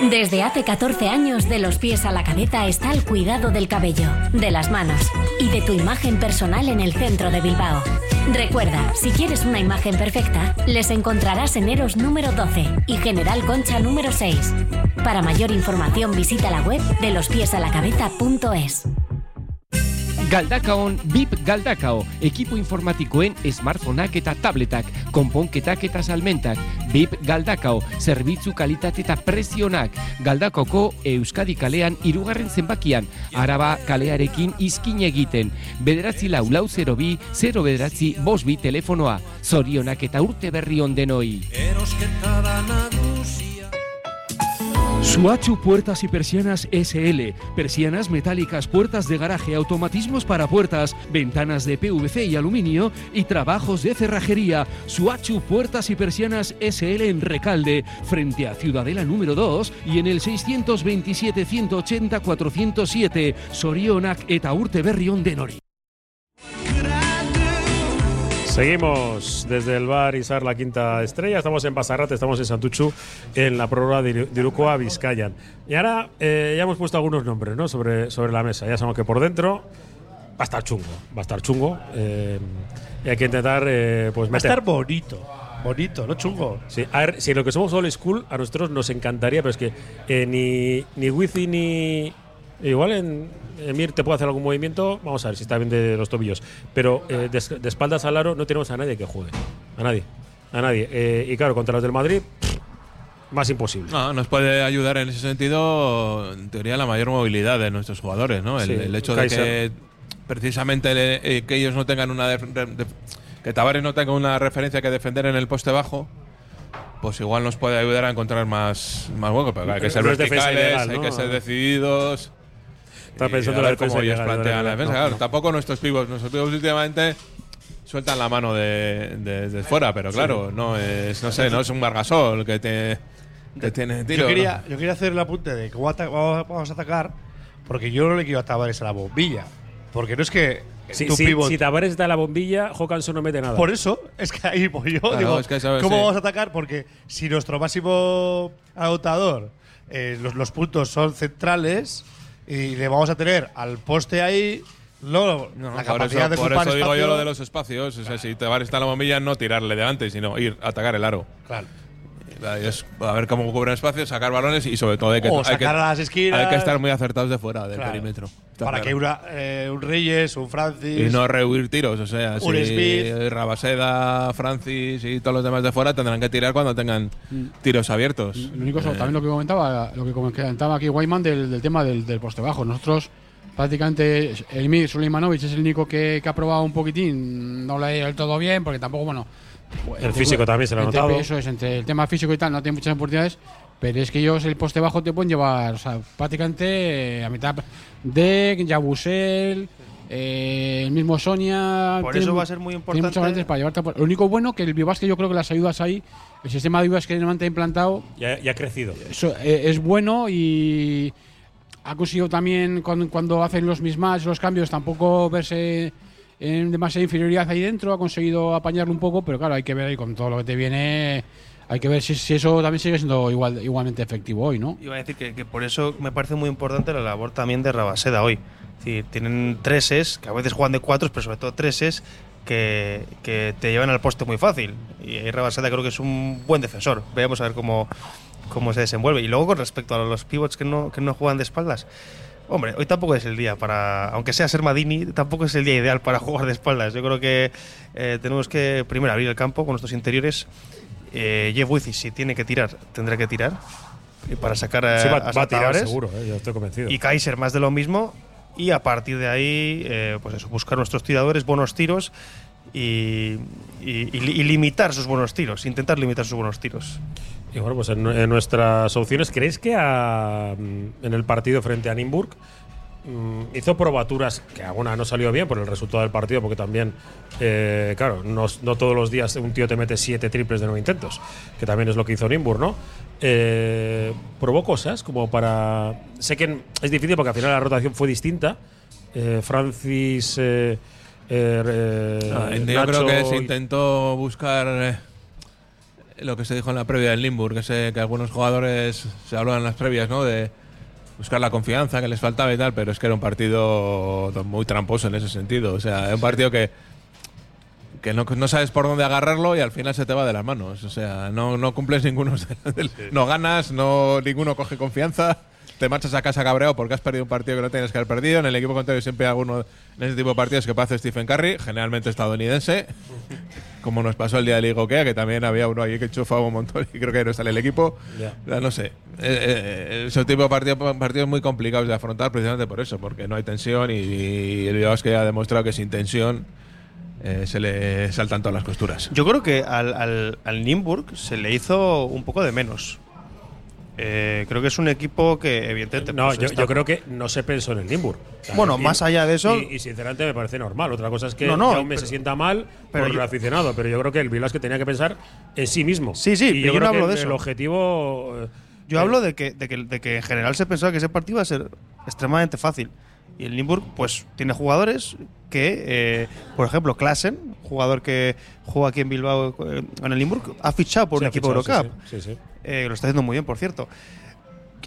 Desde hace 14 años, de los pies a la cabeza está el cuidado del cabello, de las manos y de tu imagen personal en el centro de Bilbao. Recuerda, si quieres una imagen perfecta, les encontrarás en Eros número 12 y General Concha número 6. Para mayor información visita la web de lospiesalacabeza.es. Galdakaon BIP Galdakao, ekipo informatikoen smartphoneak eta tabletak, konponketak eta salmentak. BIP Galdakao, zerbitzu kalitate eta prezionak. Galdakoko Euskadi kalean irugarren zenbakian, araba kalearekin izkin egiten. Bederatzi lau lau 0 bi, 0 bederatzi bos bi telefonoa. Zorionak eta urte berri ondenoi. Suachu Puertas y Persianas SL. Persianas metálicas, puertas de garaje, automatismos para puertas, ventanas de PVC y aluminio y trabajos de cerrajería. Suachu Puertas y Persianas SL en Recalde, frente a Ciudadela número 2 y en el 627 180 407 Sorionak eta Urte Berrión de Nori. Seguimos desde el bar Isar la quinta estrella. Estamos en Basarrate, estamos en Santuchu, en la prórroga de Iru- de Iruko a Vizcayan. Y ahora eh, ya hemos puesto algunos nombres ¿no? sobre, sobre la mesa. Ya sabemos que por dentro a estar chungo, va a estar chungo. eh, y hay que intentar eh, pues Va a meter. estar bonito. Bonito, no chungo. Sí, a ver, si lo que somos old school, a nosotros nos encantaría, pero es que ni, ni Wizi ni. Igual en Emir te puede hacer algún movimiento, vamos a ver si está bien de los tobillos. Pero eh, de, de espaldas al aro no tenemos a nadie que juegue. A nadie. A nadie. Eh, y claro, contra los del Madrid, pff, más imposible. No, nos puede ayudar en ese sentido, en teoría, la mayor movilidad de nuestros jugadores, ¿no? El, Sí, el hecho Kaiser. de que precisamente le- eh, que ellos no tengan una de- de- que Tavares no tenga una referencia que defender en el poste bajo, pues igual nos puede ayudar a encontrar más, más hueco. Pero hay que ser verticales, hay que ser decididos. Pensando en cómo ellos plantean la defensa. no, Claro, no. tampoco nuestros pibos, nuestros pibos últimamente sueltan la mano de, de- de fuera, pero Sí. claro, no es, no sé, no es un Margasol que te que tiene tiro. yo, ¿no? quería, yo quería hacer el apunte de cómo ata- vamos a atacar, porque yo no le quiero a Tavares a la bombilla. Porque no es que Si, tu si, pivot- si Tavares da la bombilla, Hawkinson no mete nada. Por eso, es que ahí voy yo. Claro, digo, es que sabes, ¿Cómo sí. vamos a atacar? Porque si nuestro máximo agotador, eh, los, los puntos son centrales y le vamos a tener al poste ahí, no, la por capacidad eso, de por eso digo yo lo de los espacios. O sea, si Tavares está en la bombilla, no tirarle delante, sino ir a atacar el aro. Claro. Es a ver cómo cubren espacios, sacar balones y sobre todo hay que, O hay sacar que- a las esquinas. Hay que estar muy acertados de fuera del Claro. perímetro. Está Para claro. que una, eh, un Reyes, un Francis. Y no rehuir tiros, o sea, Un si Smith. Rabaseda, Francis y todos los demás de fuera tendrán que tirar cuando tengan Mm. tiros abiertos. Lo único, Eh, también lo que comentaba, lo que comentaba aquí Wyman del, del tema del, del poste bajo. Nosotros, prácticamente, el Mir Suleimanovic es el único que, que ha probado un poquitín, no le ha ido del todo bien, porque tampoco, bueno. El físico también se lo ha notado. Eso es, entre el tema físico y tal, no tiene muchas oportunidades. Pero es que ellos el poste bajo te pueden llevar, o sea, prácticamente eh, a mitad. Deck, Yabusel, eh, el mismo Sonia. Por tiene eso va a ser muy tiene importante- muchas variantes para llevarte a por- Lo único bueno que el Biobasque yo creo que las ayudas ahí, el sistema de ayudas que Nemanta ha implantado, Ya, ya ha crecido. eso, eh, es bueno y ha conseguido también cuando, cuando hacen los mismatch, los cambios, tampoco verse en demasiada inferioridad ahí dentro, ha conseguido apañarlo un poco, pero claro, hay que ver ahí con todo lo que te viene, hay que ver si, si eso también sigue siendo igual, igualmente efectivo hoy, ¿no? Iba a decir que, que por eso me parece muy importante la labor también de Rabaseda hoy. Es decir, tienen treses, que a veces juegan de cuatro, pero sobre todo treses que, que te llevan al poste muy fácil. Y ahí Rabaseda creo que es un buen defensor. Veamos a ver cómo, cómo se desenvuelve. Y luego con respecto a los pivots que no, que no juegan de espaldas. Hombre, hoy tampoco es el día para, aunque sea ser Madini, tampoco es el día ideal para <laughs> jugar de espaldas. Yo creo que eh, tenemos que primero abrir el campo con nuestros interiores. Eh, Jeff Wizzy, si tiene que tirar, tendrá que tirar. Y para sacar a, Sí, va, a va a tirar seguro, eh, yo estoy convencido. Y Kaiser más de lo mismo. Y a partir de ahí, eh, pues eso, buscar nuestros tiradores, buenos tiros y, y limitar sus buenos tiros, intentar limitar sus buenos tiros. Y bueno, pues en, en nuestras opciones, ¿creéis que a- en el partido frente a Nimburg mm, hizo probaturas que alguna no salió bien por el resultado del partido? Porque también, eh, claro, no, no todos los días un tío te mete siete triples de nueve intentos, que también es lo que hizo Nimburg, ¿no? Eh, probó cosas como para. Sé que es difícil porque al final la rotación fue distinta. Eh, Francis. eh, eh, eh, Ah, yo creo que se intentó buscar eh, lo que se dijo en la previa del Limburg, que, sé que algunos jugadores se hablaban en las previas, ¿no? De buscar la confianza que les faltaba y tal, pero es que era un partido muy tramposo en ese sentido. O sea, es un partido que que no, no sabes por dónde agarrarlo y al final se te va de las manos. O sea, no, no cumples ninguno. No ganas, no ninguno coge confianza. Te marchas a casa cabreado porque has perdido un partido que no tienes que haber perdido. En el equipo contrario siempre hay alguno en ese tipo de partidos que pasa Stephen Curry, generalmente estadounidense, como nos pasó el día del Igokea, que también había uno allí que enchufaba un montón y creo que no sale el equipo. Ya No sé. Eh, eh, ese tipo de partidos partidos muy complicados de afrontar precisamente por eso, porque no hay tensión y, y el Bilbao es que ya ha demostrado que sin tensión eh, se le saltan todas las costuras. Yo creo que al, al, al Nimburg se le hizo un poco de menos. Eh, creo que es un equipo que, evidentemente. No, pues, yo, creo que no se pensó en el sea, Bueno, y- más allá de eso- Y, y sinceramente me parece normal. Otra cosa es que No, no, Jaume pero- se sienta mal pero por yo- el aficionado, pero yo creo que el Vilas que tenía que pensar en sí mismo. Sí, sí, y yo yo creo no que hablo de eso. el objetivo. eh, Yo hablo de que, de, que, de que en general se pensaba que ese partido iba a ser extremadamente fácil. Y el Limburg, pues, tiene jugadores que, eh, por ejemplo, Klassen, jugador que juega aquí en Bilbao eh, en el Limburg, ha fichado por sí, un equipo fichado, Eurocup. Sí, sí. Eh, lo está haciendo muy bien, por cierto.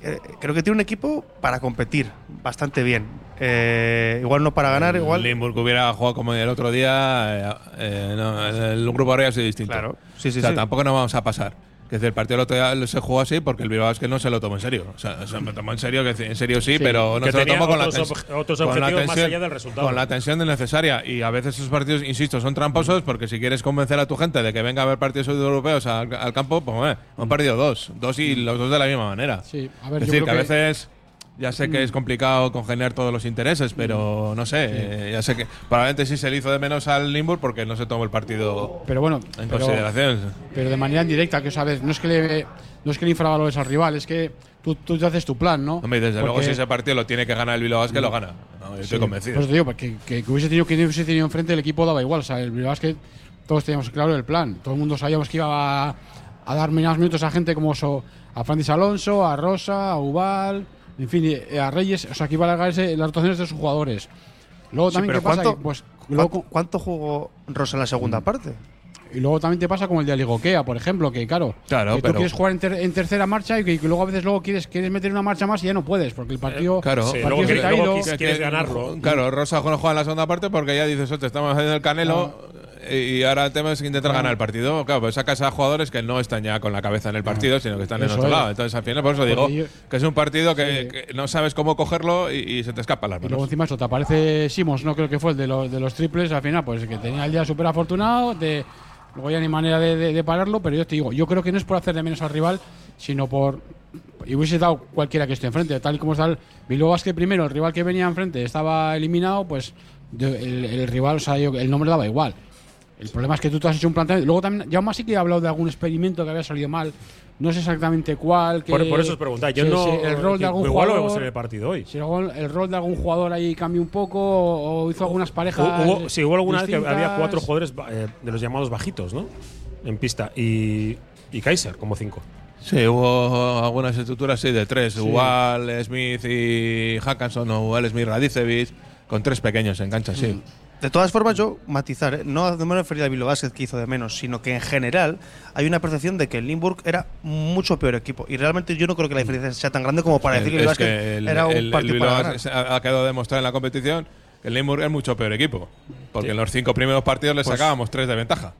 eh, creo que tiene un equipo para competir bastante bien. Eh, igual no para ganar, igual. Limburg hubiera jugado como el otro día, eh, no, el grupo habría sido distinto. Claro, sí, sí, o sea, sí. tampoco nos vamos a pasar. Que el partido del otro día se jugó así porque el Bilbao es que no se lo tomó en serio. O sea, se lo tomó en serio, que en serio sí, Sí, pero no que se lo tomó con la, otros con la objetivos más tensión- allá del resultado. Con la tensión necesaria. Y a veces esos partidos, insisto, son tramposos porque si quieres convencer a tu gente de que venga a ver partidos europeos al, al campo, pues eh, han perdido dos. Dos y los dos de la misma manera. Sí, a ver, es yo decir, creo que a que- veces ya sé que es complicado congeniar todos los intereses, pero no sé, eh, ya sé que probablemente sí se le hizo de menos al Limburg porque no se tomó el partido Pero bueno, en pero- consideración. pero de manera indirecta, que sabes, no es que le, no es que le infravalores al rival, es que tú, tú te haces tu plan, ¿no? Hombre, y desde luego Porque- si ese partido lo tiene que ganar el Bilbao Basket, lo gana. No, yo estoy Sí, convencido. Por eso te digo, porque que, que hubiese tenido que hubiese tenido enfrente el equipo daba igual. O sea, el Bilbao Basket, todos teníamos claro el plan. Todo el mundo sabíamos que iba a, a dar menos minutos a gente como so- a Francis Alonso, a Rosa, a Ubal, en fin, y a Reyes. O sea, que iba a alargarse las rotaciones de sus jugadores. Luego Sí, también, ¿qué pasa? ¿cuánto, Que, pues, cuánto- luego, cuánto jugó Rosa en la segunda parte? y luego también te pasa como el de Aligoquea, por ejemplo, que claro, Claro, que tú pero- quieres jugar en, ter- en tercera marcha y que, que luego a veces luego quieres, quieres meter una marcha más y ya no puedes, porque el partido, Claro, el partido se quis- quieres ganarlo. Claro, Rosa no juega en la segunda parte porque ya dices, "Hostia, estamos haciendo el canelo y ahora el tema es intentar ganar el partido. Claro, pues sacas a jugadores que no están ya con la cabeza en el partido, sino que están en Eso otro es. lado. Entonces, al final, por eso digo yo- que es un partido que, que no sabes cómo cogerlo y, y se te escapan las Y luego manos. encima eso, te aparece Simons, no creo que fue el de los, de los triples, al final, pues que tenía el día súper afortunado, de, luego ya ni manera de, de- de pararlo, pero yo te digo, yo creo que no es por hacerle menos al rival, sino por... Y hubiese dado cualquiera que esté enfrente, tal y como está el Bilbao Basket primero, el rival que venía enfrente estaba eliminado, pues el, el rival, o sea, yo- el nombre daba igual. El problema es que tú te has hecho un planteamiento. Luego también, ya más sí que he hablado de algún experimento que había salido mal. No sé exactamente cuál. Que Por, por eso os preguntáis. Yo no. se- el rol que de algún igual lo jugador. vemos en el partido hoy. Si luego el, el rol de algún jugador ahí cambió un poco o, hizo algunas parejas. Hubo, sí, hubo alguna vez que había cuatro jugadores eh, de los llamados bajitos, ¿no? En pista. Y, y Kaiser, como cinco. Sí, hubo algunas estructuras sí, de tres. Ubal, Smith y Hackanson o Ubal, Smith, Radicevic, con tres pequeños en cancha, sí. De todas formas, yo matizar, ¿eh? no, no me refería a Bilbao Basket que hizo de menos, sino que en general hay una percepción de que el Limburg era mucho peor equipo. Y realmente yo no creo que la diferencia sea tan grande como para decir que el Basket era un el- partido para ganar. ha quedado demostrado en la competición que el Limburg es mucho peor equipo. Porque en los cinco primeros partidos le Pues- sacábamos tres de ventaja.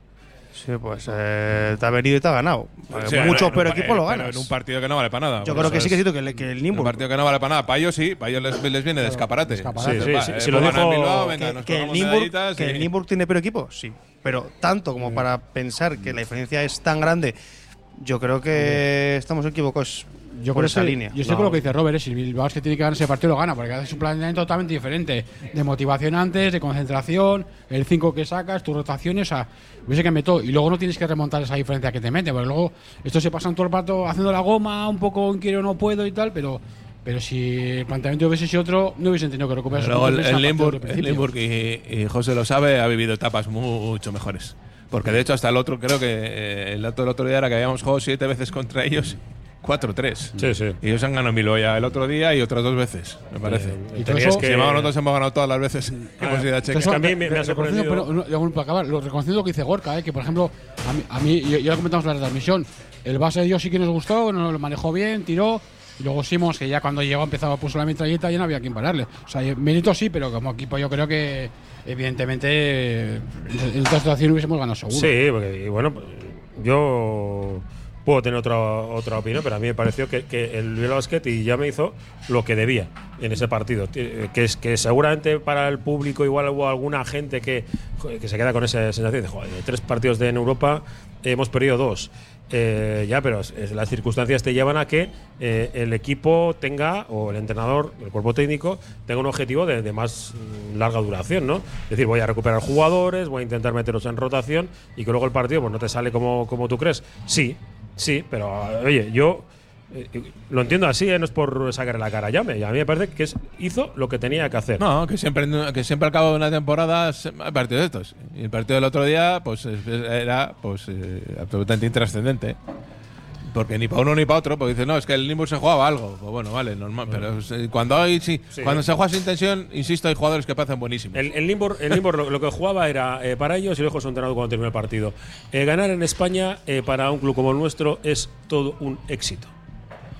Sí, pues eh, te ha venido y te ha ganado. Eh, Sí, mucho en peor un- equipo lo pero ganas. En un partido que no vale para nada. Yo Por creo que sí que cierto que, el- que el Un Limburg. partido que no vale para nada. Para ellos sí, para ellos les, les viene de escaparate. Sí, sí, pues lo ganan dijo- Bilbao, venga, que, nos que el que Limburg tiene peor equipo, sí. Pero tanto como para pensar que la diferencia es tan grande, yo creo que estamos equivocados Yo por creo esa que- línea. Yo estoy con lo que dice Robert, eh, si el Bilbao es que tiene que ganar ese partido, lo gana, porque haces un planteamiento totalmente diferente. De motivación antes, de concentración, el 5 que sacas, tus rotaciones, o sea, hubiese que meter. Y luego no tienes que remontar esa diferencia que te mete, porque luego estos se pasan todo el rato haciendo la goma, un poco en quiero no puedo y tal, pero. Pero si el planteamiento hubiese sido otro, no hubiesen tenido que recuperar Luego esos el, el Limburg, el. Limburg y, y José lo sabe, ha vivido etapas mucho mejores. Porque de hecho hasta el otro, creo que eh, el dato del otro día era que habíamos jugado siete veces contra ellos, 4-3. Sí, sí. Y ellos han ganado en Bilbao ya el otro día y otras dos veces, me parece. y tenías que- nosotros hemos ganado todas las veces que hemos ido a Chequia. Entonces, que a mí me- me ha re- sorprendido. reconociendo, pero, no, para acabar, lo, reconociendo lo que dice Gorka, eh, que por ejemplo, a mí, a mí ya, lo comentamos en la transmisión, el base de Dios sí que nos gustó, nos lo manejó bien, tiró. Y luego Simons, que ya cuando llegó empezaba puso la metralleta y ya no había quien pararle. O sea, mérito sí, pero como equipo yo creo que evidentemente en en esta situación hubiésemos ganado seguro. Sí, porque y bueno, pues, yo puedo tener otra otra opinión, pero a mí me pareció que, que el Bilbao Basket y ya me hizo lo que debía en ese partido. Ti- Que es que seguramente para el público igual hubo alguna gente que, que se queda con esa sensación de joder, de tres partidos de en Europa hemos perdido dos. Eh, ya, pero las circunstancias te llevan a que eh, el equipo tenga, o el entrenador, el cuerpo técnico, tenga un objetivo de, de más mm, larga duración, ¿no? Es decir, voy a recuperar jugadores, voy a intentar meterlos en rotación y que luego el partido pues, no te sale como, como tú crees. Sí, sí, pero oye, yo eh, lo entiendo así, ¿eh? no es por sacarle la cara Llame. A mí me parece que es, hizo lo que tenía que hacer. No, que siempre, que siempre al cabo de una temporada hay partidos estos. Y el partido del otro día pues es- era pues eh, absolutamente intrascendente. Porque ni para uno ni para otro, porque dice, no, es que el Limburg se jugaba algo. Pues bueno, vale, normal. Pero eh, cuando hay, sí, Sí. cuando se juega sin tensión, insisto, hay jugadores que parecen buenísimos. El, el el lo, lo que jugaba era eh, para ellos, y lo dijo su entrenador cuando terminó el partido, eh, ganar en España eh, para un club como el nuestro es todo un éxito.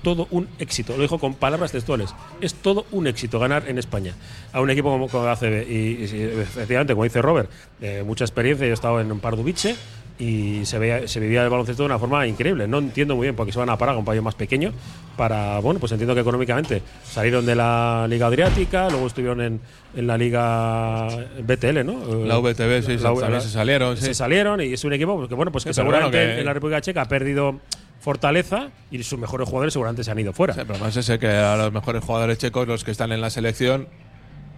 todo un éxito. Lo dijo con palabras textuales. Es todo un éxito ganar en España a un equipo como, como ACB. Y, y sí, efectivamente, como dice Robert, eh, mucha experiencia. Yo he estado en Pardubice y se, veía, se vivía el baloncesto de una forma increíble. No entiendo muy bien por qué se van a Praga, un país más pequeño, para, bueno, pues entiendo que económicamente salieron de la Liga Adriática, luego estuvieron en, en la Liga BTL, ¿no? La VTB, sí, La- también se salieron, sí. Se salieron y es un equipo que, bueno, pues que Sí, pero bueno, seguramente que- en la República Checa ha perdido fortaleza y sus mejores jugadores seguramente se han ido fuera. Sí, pero más ese que a los mejores jugadores checos, los que están en la selección,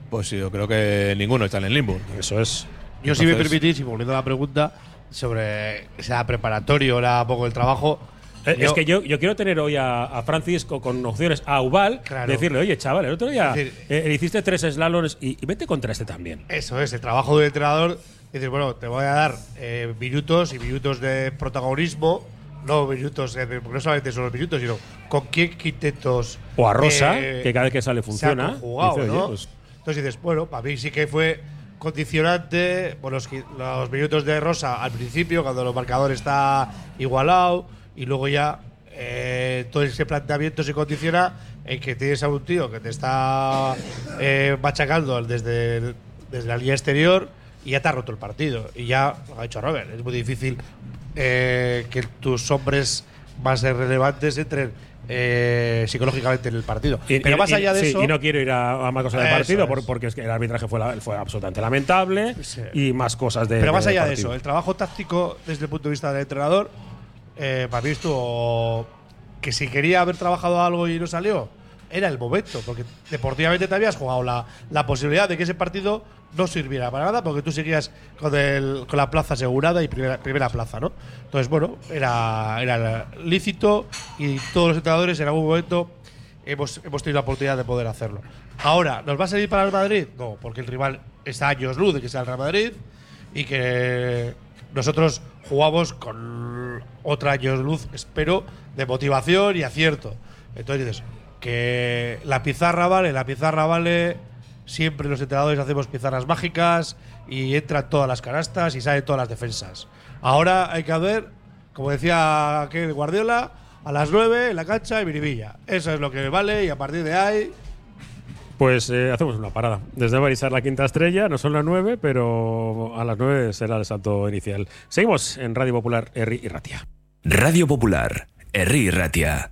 pues yo creo que ninguno está en el Limburg. Eso es. Yo, si me Entonces- permitís, y volviendo a la pregunta sobre sea preparatorio, era poco el trabajo. Eh, yo- es que yo, yo quiero tener hoy a, a Francisco con opciones a Ubal, Claro. decirle, oye, chaval, el otro día Es decir- eh, hiciste tres slaloms y, y vete contra este también. Eso es, el trabajo del entrenador. Decir, bueno, te voy a dar eh, minutos y minutos de protagonismo, no minutos, eh, porque no solamente son los minutos, sino con qué quintetos. O a Rosa, eh, que cada vez que sale se funciona. han conjugado, Dice, oye, ¿no? pues- Entonces dices, bueno, para mí sí que fue condicionante bueno, los, los minutos de Rosa al principio, cuando el marcador está igualado, y luego ya eh, todo ese planteamiento se condiciona en que tienes a un tío que te está eh, machacando desde, desde la línea exterior y ya te ha roto el partido. Y ya, lo ha dicho Robert, es muy difícil eh, que tus hombres más relevantes entren eh, psicológicamente en el partido. Y- Pero y- más allá de sí, eso. Y no quiero ir a, a más cosas del partido por- porque es que el arbitraje fue, la- fue absolutamente lamentable y más cosas de. Pero más allá de eso, el trabajo táctico desde el punto de vista del entrenador, eh, para mí estuvo que si quería haber trabajado algo y no salió, era el momento, porque deportivamente te habías jugado la, la posibilidad de que ese partido no sirviera para nada, porque tú seguías con, el, con la plaza asegurada y primera, primera plaza, ¿no? Entonces, bueno, era, era lícito y todos los entrenadores en algún momento hemos, hemos tenido la oportunidad de poder hacerlo. Ahora, ¿nos va a servir para el Madrid? No, porque el rival está años luz de que sea el Real Madrid y que nosotros jugamos con otra años luz, espero, de motivación y acierto. Entonces dices, que la pizarra vale, la pizarra vale, siempre los entrenadores hacemos pizarras mágicas y entran todas las canastas y salen todas las defensas. Ahora hay que ver, como decía aquel Guardiola, a las 9 en la cancha y Miribilla. Eso es lo que vale y a partir de ahí Pues eh, hacemos una parada. Desde Barisar la quinta estrella, no son las nueve, pero a las nueve será el salto inicial. Seguimos en Radio Popular, Herri y Ratia. Radio Popular, Herri Ratia.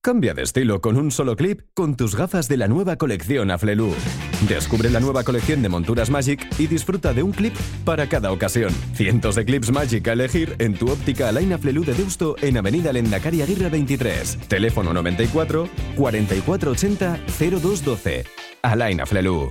Cambia de estilo con un solo clip con tus gafas de la nueva colección Aflelu. Descubre la nueva colección de monturas Magic y disfruta de un clip para cada ocasión. Cientos de clips Magic a elegir en tu óptica Alain Aflelu de Deusto en Avenida Lendakari Aguirre 23. Teléfono 94 4480 0212. Alain Aflelu.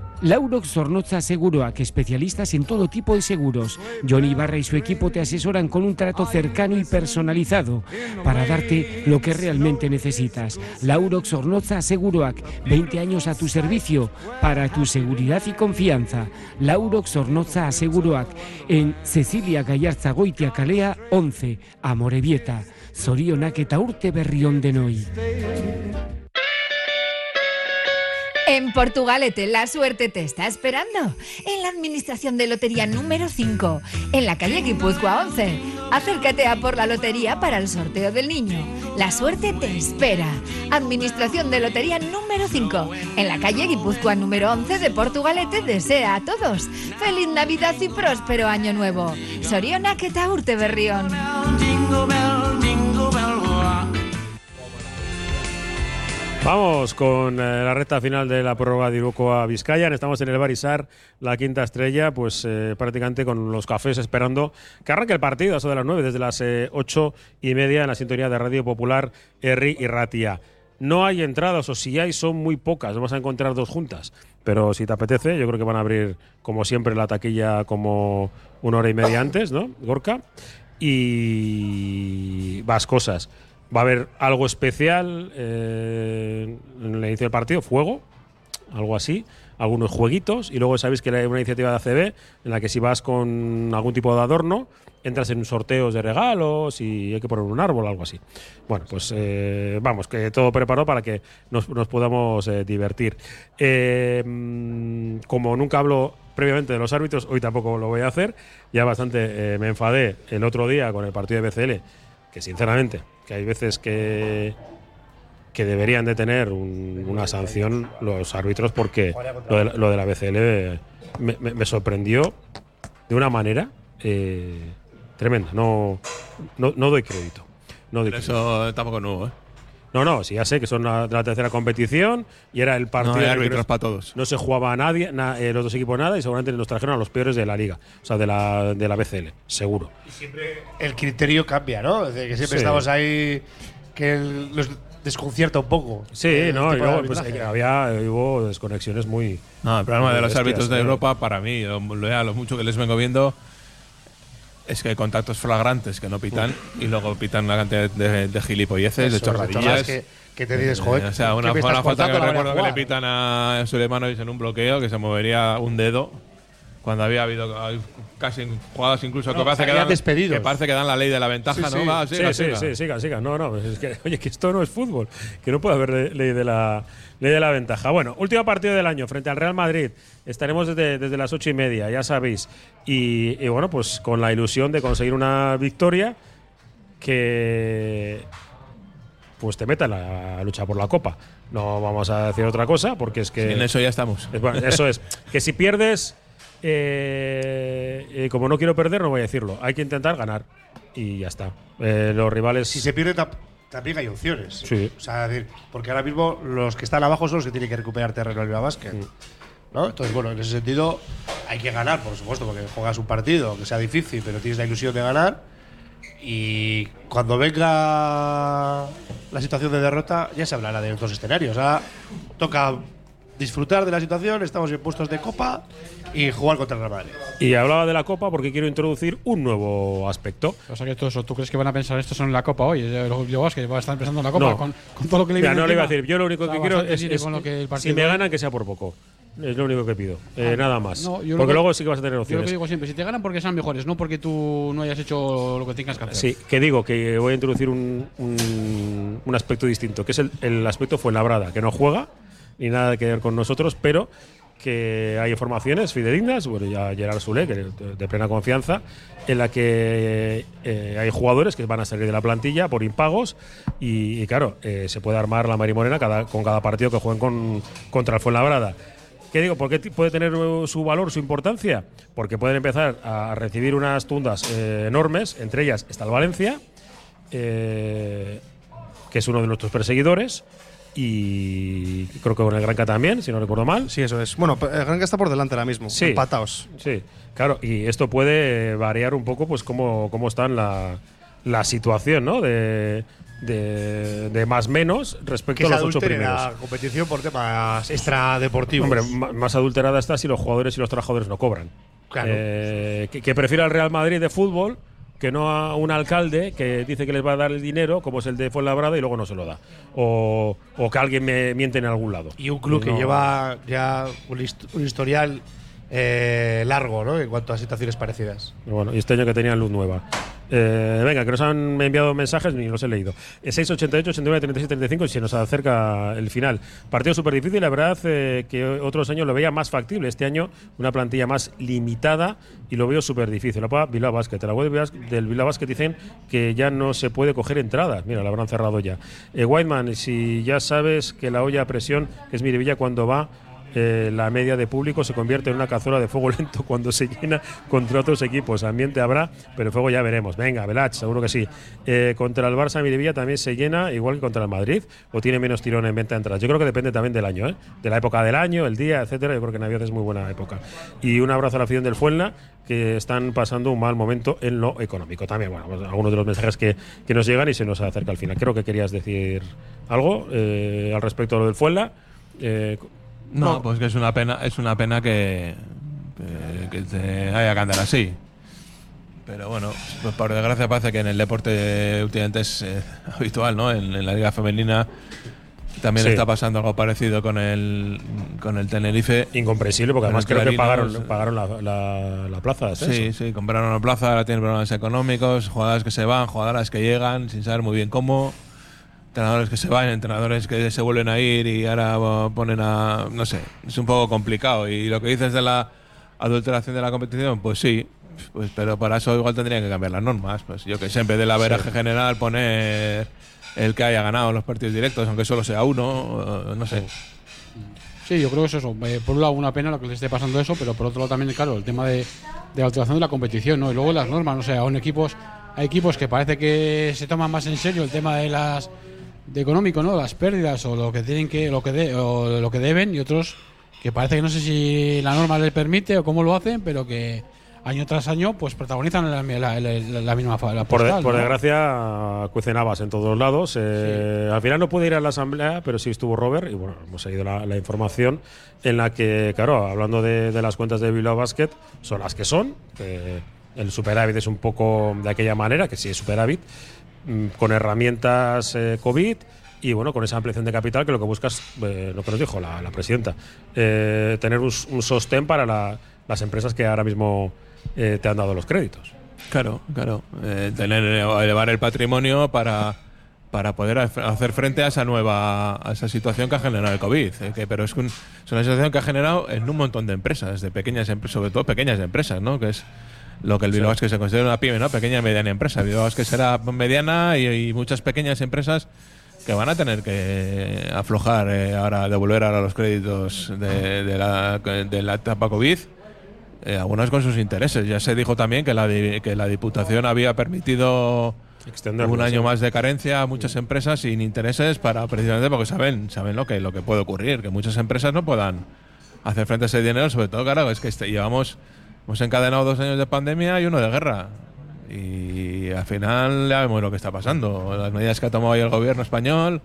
Laurox Zornoza Seguroak, especialistas en todo tipo de seguros. Johnny Ibarra y su equipo te asesoran con un trato cercano y personalizado para darte lo que realmente necesitas. Laurox Zornoza Seguroak, 20 años a tu servicio para tu seguridad y confianza. Laurox Zornoza Seguroak, en Cecilia Gallarza Goitia Calea 11, Amorebieta. Zorionak eta urte berrión de noi. En Portugalete, la suerte te está esperando. En la administración de lotería número 5, en la calle Guipúzcoa 11. Acércate a por la lotería para el sorteo del niño. La suerte te espera. Administración de Lotería número 5. En la calle Guipúzcoa número 11 de Portugalete desea a todos feliz Navidad y próspero año nuevo. Soriona que urte berrión. Vamos con eh, la recta final de la prórroga de Iruko a Vizcaya. Estamos en el Barisar, la quinta estrella, pues eh, prácticamente con los cafés esperando que arranque el partido a eso de las nueve, desde las eh, ocho y media en la sintonía de Radio Popular, Erri y Ratia. No hay entradas, o si hay, son muy pocas. Vamos a encontrar dos juntas. Pero si te apetece, yo creo que van a abrir, como siempre, la taquilla como una hora y media antes, ¿no, Gorka? Y vas cosas. Va a haber algo especial eh, en el inicio del partido, fuego, algo así, algunos jueguitos, y luego sabéis que hay una iniciativa de ACB en la que si vas con algún tipo de adorno, entras en sorteos de regalos y hay que poner un árbol, algo así. Bueno, pues eh, vamos, que todo preparado para que nos, podamos eh, divertir. Como nunca hablo previamente de los árbitros, hoy tampoco lo voy a hacer. Ya bastante me enfadé el otro día con el partido de BCL, que sinceramente, que hay veces que que deberían de tener un- una sanción los árbitros porque lo de, la- lo de la BCL me, me- me sorprendió de una manera eh, tremenda. No, no, no doy crédito. No doy crédito. eso tampoco nuevo, ¿eh? No, no, sí, ya sé que son la, de la tercera competición y era el partido. No árbitros no- para todos. No se jugaba a nadie, na- eh, los dos equipos nada y seguramente nos trajeron a los peores de la liga, o sea, de la, de la BCL, seguro. El criterio cambia, ¿no? Es decir, que siempre Sí. estamos ahí que el- nos desconcierta un poco. Sí, el no, y de luego pues, eh, había, eh, hubo desconexiones muy. No, el problema de los árbitros de. Europa, para mí, lo, lo- lo mucho que les vengo viendo, es que hay contactos flagrantes que no pitan y luego pitan una cantidad de, de gilipolleces, de Eso, de chorradillas. que- que te dices, joder, Eh, o sea, ¿qué una, una falta que recuerdo que le pitan a Sulemanovic en un bloqueo que se movería un dedo. Cuando había habido casi jugadas incluso No, que, parece que, dan, despedidos. que parece que dan la ley de la ventaja, Sí, ¿no? sí, sí, siga, sí, siga. sí, siga, siga. No, no, es que, oye, que esto no es fútbol, que no puede haber le- ley de la ley de la ventaja. Bueno, último partido del año frente al Real Madrid. Estaremos desde, desde las ocho y media, ya sabéis. Y, y bueno, pues con la ilusión de conseguir una victoria que pues te meta en la lucha por la copa. No vamos a decir otra cosa porque es que Sí, en eso ya estamos. es- bueno, eso es. <laughs> Que si pierdes, eh, eh, como no quiero perder, no voy a decirlo. Hay que intentar ganar. Y ya está. Eh, los rivales. Si se pierde, también hay opciones. Sí. O sea, decir, porque ahora mismo los que están abajo son los que tienen que recuperar terreno en el Basket. Mm. ¿no? Entonces, bueno, en ese sentido hay que ganar, por supuesto, porque juegas un partido que sea difícil, pero tienes la ilusión de ganar. Y cuando venga la situación de derrota, ya se hablará de otros escenarios. Ahora toca disfrutar de la situación, estamos en puestos de copa y jugar contra el Real Madrid. Y hablaba de la copa porque quiero introducir un nuevo aspecto. O sea que todo eso, ¿tú crees que van a pensar esto son en la Copa hoy? Los videojuegos que van a estar pensando en la Copa No. con, con todo lo que le no le iba a decir. Yo lo único Está que quiero es, es- con lo que el si me ganan que sea por poco. Es lo único que pido. Eh, Ah, nada más. no, yo lo porque que- luego sí que vas a tener Yo lo opciones. que digo siempre, si te ganan porque sean mejores, no porque tú no hayas hecho lo que tengas que hacer. Sí, que digo que voy a introducir un, un, un aspecto distinto, que es el, el aspecto Fuenlabrada, que no juega ni nada que ver con nosotros, pero que hay informaciones fidedignas, bueno, ya Gerard Sule, que de, plena confianza, en la que eh, hay jugadores que van a salir de la plantilla por impagos y, y claro, eh, se puede armar la Marimorena cada, con cada partido que jueguen con, contra el Fuenlabrada. ¿Qué digo? ¿Por qué puede tener eh, su valor, su importancia? Porque pueden empezar a recibir unas tundas eh, enormes, entre ellas está el Valencia, eh, que es uno de nuestros perseguidores, y creo que con el Granca también, si no recuerdo mal. Sí, eso es. Bueno, el Granca está por delante ahora mismo, Sí. empataos. Sí, claro, y esto puede variar un poco, pues, cómo, cómo está la, la situación, ¿no? De, de, de más menos respecto a los ocho primeros. la competición por temas extradeportivos. Hombre, más adulterada está si los jugadores y los trabajadores no cobran. Claro. Eh, que, que prefiera el Real Madrid de fútbol que no a un alcalde que dice que les va a dar el dinero, como es el de Fuenlabrada, y luego no se lo da. O, o que alguien me miente en algún lado. Y un club que lleva ya un, hist- un historial eh, largo, ¿no? En cuanto a situaciones parecidas. Bueno, y este año que tenían luz nueva. Eh, venga, que nos han enviado mensajes ni los he leído. Eh, 688, 89, 36, 35 y se nos acerca el final. Partido súper difícil, la verdad eh, que otros años lo veía más factible. Este año una plantilla más limitada y lo veo súper difícil. La Bilbao Basket. La web del Bilbao- Basket dicen que ya no se puede coger entradas. Mira, la habrán cerrado ya. Eh, Whiteman, si ya sabes que la olla a presión, que es Miribilla cuando va eh, la media de público se convierte en una cazuela de fuego <laughs> lento cuando se llena contra otros equipos. Ambiente habrá, pero fuego ya veremos. Venga, Velach, seguro que sí. Eh, contra el Barça Miribilla también se llena, igual que contra el Madrid, o tiene menos tirón en venta de entradas. Yo creo que depende también del año, ¿eh? de la época del año, el día, etcétera. Yo creo que Navidad es muy buena época. Y un abrazo a la afición del Fuenla, que están pasando un mal momento en lo económico. También, bueno, pues, algunos de los mensajes que, que nos llegan y se nos acerca al final. Creo que querías decir algo eh, al respecto de lo del Fuenla. No, pues que es una pena, es una pena que, que, que te haya que andar así. Pero bueno, pues por desgracia parece que en el deporte últimamente es eh, <laughs> habitual, ¿no? En, en la liga femenina también Sí. está pasando algo parecido con el con el Tenerife. Incomprensible, porque además creo que pagaron, pagaron la, la, la plaza. ascenso. Sí, sí, compraron la plaza, ahora tienen problemas económicos, jugadoras que se van, jugadoras que llegan sin saber muy bien cómo, entrenadores que se van, entrenadores que se vuelven a ir y ahora ponen a... no sé, es un poco complicado. Y lo que dices de la adulteración de la competición, pues sí, pues, pero para eso igual tendrían que cambiar las normas. Pues yo que sé, en vez del averaje general poner el que haya ganado los partidos directos, aunque solo sea uno, uh, no sé. Sí, yo creo que es eso. Eh, por un lado, una pena lo que le esté pasando eso, pero por otro lado también, claro, el tema de, de la alteración de la competición, ¿no? Y luego las normas, no sé, aún equipos, hay equipos que parece que se toman más en serio el tema de las de económico, ¿no? Las pérdidas o lo que tienen que lo que de- o lo que deben y otros que parece que no sé si la norma les permite o cómo lo hacen, pero que año tras año pues protagonizan la, la- la- la misma la Por, de- postal, por ¿no? desgracia, cuecen habas en todos lados. Eh, Al final no pude ir a la asamblea, pero sí estuvo Robert y bueno, hemos seguido la, información en la que, claro, hablando de, de las cuentas de Bilbao Basket, son las que son. que el superávit es un poco de aquella manera, que sí es superávit, con herramientas eh, COVID y bueno, con esa ampliación de capital que lo que buscas, eh, lo que nos dijo la, la presidenta, eh, tener un, un sostén para la- las empresas que ahora mismo eh, te han dado los créditos. Claro, claro. Eh, tener, elevar el patrimonio para, para poder hacer frente a esa nueva a esa situación que ha generado el COVID. que, pero es, un- es una situación que ha generado en un montón de empresas, de pequeñas empresas, sobre todo pequeñas empresas, ¿no? Que es lo que el Bilbao que se considera una pyme, ¿no? Pequeña y mediana empresa. Bilbao que será mediana y, y muchas pequeñas empresas que van a tener que aflojar eh, ahora, devolver ahora los créditos de, de la, de la etapa COVID. Eh, algunas con sus intereses. Ya se dijo también que la, que la Diputación había permitido Extenderlo, un año sí. más de carencia a muchas empresas sin intereses para precisamente porque saben saben lo que lo que puede ocurrir, que muchas empresas no puedan hacer frente a ese dinero, sobre todo claro, es que este- llevamos hemos encadenado dos años de pandemia y uno de guerra. Y al final ya vemos lo que está pasando, las medidas que ha tomado hoy el gobierno español,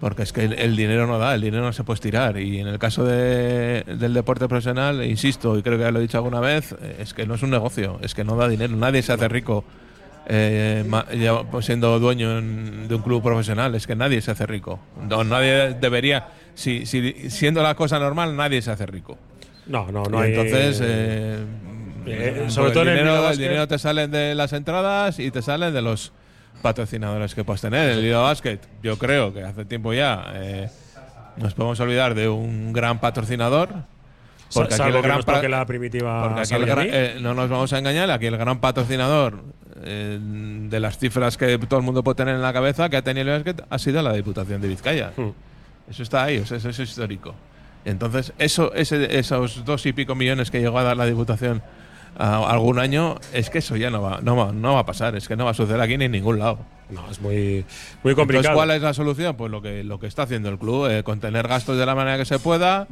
porque es que el, dinero no da, el dinero no se puede estirar. Y en el caso de- del deporte profesional, insisto, y creo que ya lo he dicho alguna vez, es que no es un negocio, es que no da dinero, nadie se hace rico eh, pues, siendo dueño de un club profesional, es que nadie se hace rico. Nadie debería, si, si siendo la cosa normal, nadie se hace rico. No, no, Y no hay- entonces, eh, Eh, porque sobre todo el en el dinero, el dinero te salen de las entradas y te salen de los patrocinadores que puedes tener. El Bilbao Basket, yo creo que hace tiempo ya eh, nos podemos olvidar de un gran patrocinador. Porque aquí el que gran toque la primitiva porque aquí el Salvini. gran- eh, no nos vamos a engañar, aquí el gran patrocinador eh, de las cifras que todo el mundo puede tener en la cabeza que ha tenido el basket ha sido la Diputación de Vizcaya. Hmm. Eso está ahí, o sea, eso es histórico. Entonces, eso, ese, esos dos y pico millones que llegó a dar la Diputación algún año, es que eso ya no va, no va, no va a pasar, es que no va a suceder aquí ni en ningún lado. No, es muy, muy complicado. Entonces, ¿cuál es la solución? Pues lo que, lo que está haciendo el club, eh, contener gastos de la manera que se pueda,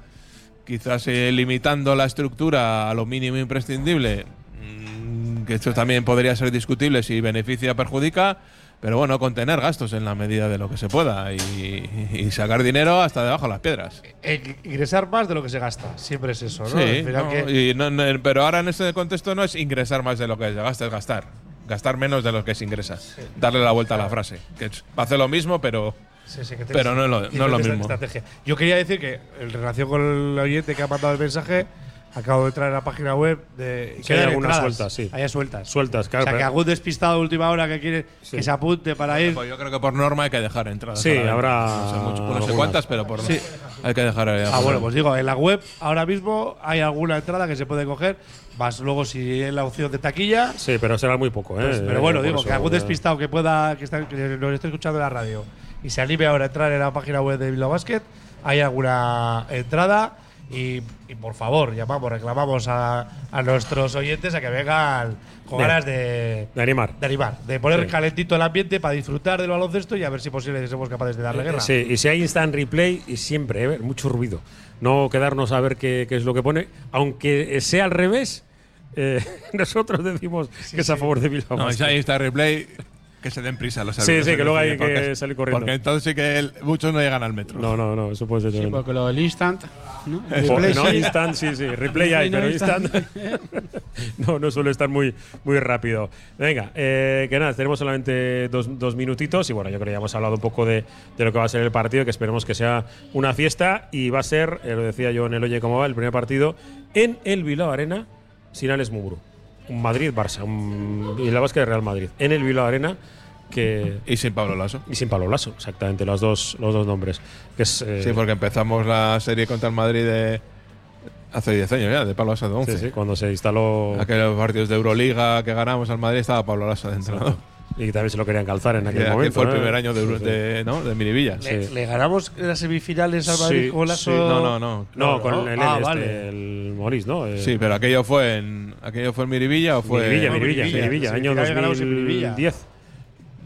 quizás eh, limitando la estructura a lo mínimo imprescindible, mm, que esto también podría ser discutible si beneficia o perjudica, pero bueno, contener gastos en la medida de lo que se pueda y, y sacar dinero hasta debajo de las piedras. Eh, ingresar más de lo que se gasta. Siempre es eso, ¿no? Sí, Al final no, que- y no- no, pero ahora en este contexto no es ingresar más de lo que se gasta, es gastar. Gastar menos de lo que se ingresa. Darle la vuelta a la frase. Que hace lo mismo, pero, Sí, sí, que pero no es lo, no es lo mismo. Yo quería decir que, en relación con el oyente que ha mandado el mensaje, Acabo de entrar en la página web de Sí, hay algunas entradas. sueltas, sí. Hay sueltas. Sueltas, O claro. sea, que algún despistado de última hora que quiere que se apunte para ir. Pues yo creo que por norma hay que dejar entradas. Sí, a la venta. habrá No sé, mucho- no sé algunas. cuántas, pero por Sí. hay que dejar. ahí Ah, bueno, pues digo, en la web ahora mismo hay alguna entrada que se puede coger. Más luego si es la opción de taquilla. Sí, pero será muy poco, ¿eh? Pues, pero bueno, digo, eso, que algún eh, despistado que pueda, que, está, que nos esté escuchando en la radio y se anime ahora a entrar en la página web de Bilbao Basket, hay alguna entrada y, y por favor, llamamos, reclamamos a, a nuestros oyentes a que vengan con Bien. ganas de, De animar. de animar, de poner Sí. calentito el ambiente para disfrutar del baloncesto y a ver si posible somos capaces de darle guerra. Sí, y si hay instant replay, y siempre, ¿eh? mucho ruido. No quedarnos a ver qué, qué es lo que pone. Aunque sea al revés, eh, <laughs> nosotros decimos que es a favor de Bilbao. No, si hay Insta replay, que se den prisa los Sí, árbitros sí, en que luego hay que salir corriendo. Porque entonces sí que el- muchos no llegan al metro. No, no, no, eso puede ser Sí, tremendo. porque lo del instant. ¿no? Replay no, sí. instant, sí, sí. Replay hay, no pero instant. <laughs> no, no suele estar muy, muy rápido. Venga, eh, que nada, tenemos solamente dos, dos minutitos y bueno, yo creo que ya hemos hablado un poco de, de lo que va a ser el partido, que esperemos que sea una fiesta y va a ser, eh, lo decía yo en el Oye cómo va, el primer partido en el Bilbao Arena sin Alex Mugru. Un Madrid-Barça, un Bilbao Basket Real Madrid. En el Bilbao Arena que y sin Pablo Lasso. Y sin Pablo Lasso, exactamente, los dos, los dos nombres. Que es, eh, Sí, porque empezamos la serie contra el Madrid de hace 10 años ya, de Pablo Lasso de 11. Sí, sí, cuando se instaló. Aquellos partidos de Euroliga que ganamos al Madrid estaba Pablo Lasso dentro. Y también se lo querían calzar en aquel momento. fue el ¿eh? primer año de, Sí, sí. de, ¿no? de Miribilla. Le, le ganamos en las semifinales al Madrid Sí, con sí. No, no, no. No, con el, Ah, este, vale. el Moris, ¿no? Sí, pero aquello fue en aquello fue en Miribilla o fue Miribilla, No, Miribilla, Miribilla, Miribilla, sí, año final ganamos en Miribilla. 2010.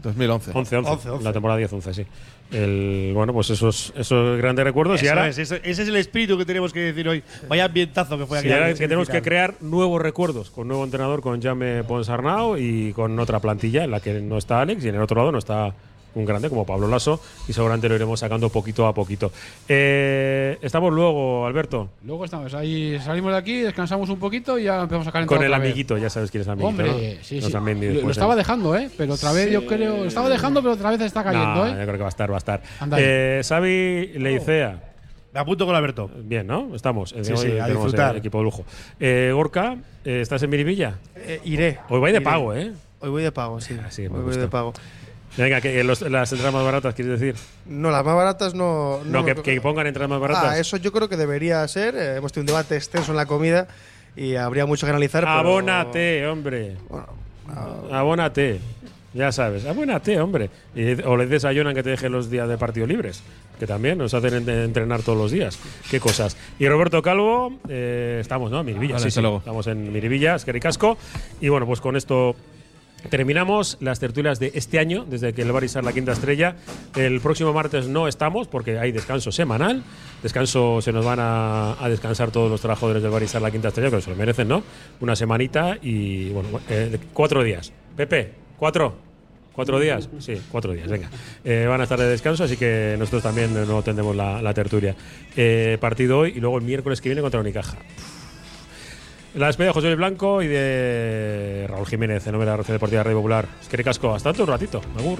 2011. 11, 11, 11, 11. La temporada 10-11, sí. El, bueno, pues esos, esos grandes recuerdos. y ahora, es, eso- ese es el espíritu que tenemos que decir hoy. Vaya ambientazo que fue sí, ahora que tenemos que crear nuevos recuerdos con nuevo entrenador, con Jame Ponsarnau y con otra plantilla en la que no está Alex y en el otro lado no está un grande como Pablo Lasso y seguramente lo iremos sacando poquito a poquito. Eh, estamos luego, Alberto, Luego estamos ahí, salimos de aquí, descansamos un poquito y ya empezamos a calentar. con el vez. amiguito, ya sabes quién es el amiguito. Hombre, ¿no? sí, Nos sí. han Lo, lo después, estaba dejando, ¿eh? Pero otra vez yo creo. Lo estaba dejando, pero otra vez está cayendo, No, ¿eh? yo creo que va a estar, va a estar. Eh, Xavi Leicea. Me apunto con Alberto. Bien, ¿no? Estamos. Eh, Sí, hoy sí, a tenemos disfrutar. el equipo de lujo. Eh, Gorka, eh, ¿estás en Miribilla? Eh, iré. Hoy vais de Iré. pago, ¿eh? Hoy voy de pago, sí. sí, me Hoy voy de pago. Venga, que, los- las entradas más baratas, ¿quieres decir? No, las más baratas no. No, que, que pongan entradas más baratas. Ah, eso yo creo que debería ser. Eh, hemos tenido un debate extenso en la comida y habría mucho que analizar. pero- Abónate, hombre. Abónate. Ya sabes, abónate, hombre. Y- o le dices a Jonan que te deje los días de partido libres, que también nos hacen en- entrenar todos los días. Qué cosas. Y Roberto Calvo, eh, estamos, ¿no? Miribilla, Vale, sí, hasta sí. luego. Estamos en Miribilla, Esquericasco. Y bueno, pues con esto terminamos las tertulias de este año, desde que el Barisar la quinta estrella. El próximo martes no estamos porque hay descanso semanal. Descanso, se nos van a, descansar todos los trabajadores del Barisar la quinta estrella, que se lo merecen, ¿no? Una semanita y, bueno, eh, cuatro días. Pepe, cuatro. ¿Cuatro días? Sí, cuatro días, venga. Eh, van a estar de descanso, así que nosotros también no tendremos la, la tertulia. Eh, partido hoy y luego el miércoles que viene contra Unicaja. La despedida de José Luis Blanco y de Raúl Jiménez en nombre de la Red Deportiva Red Popular. Es que ricasco, hasta otro ratito. Agur.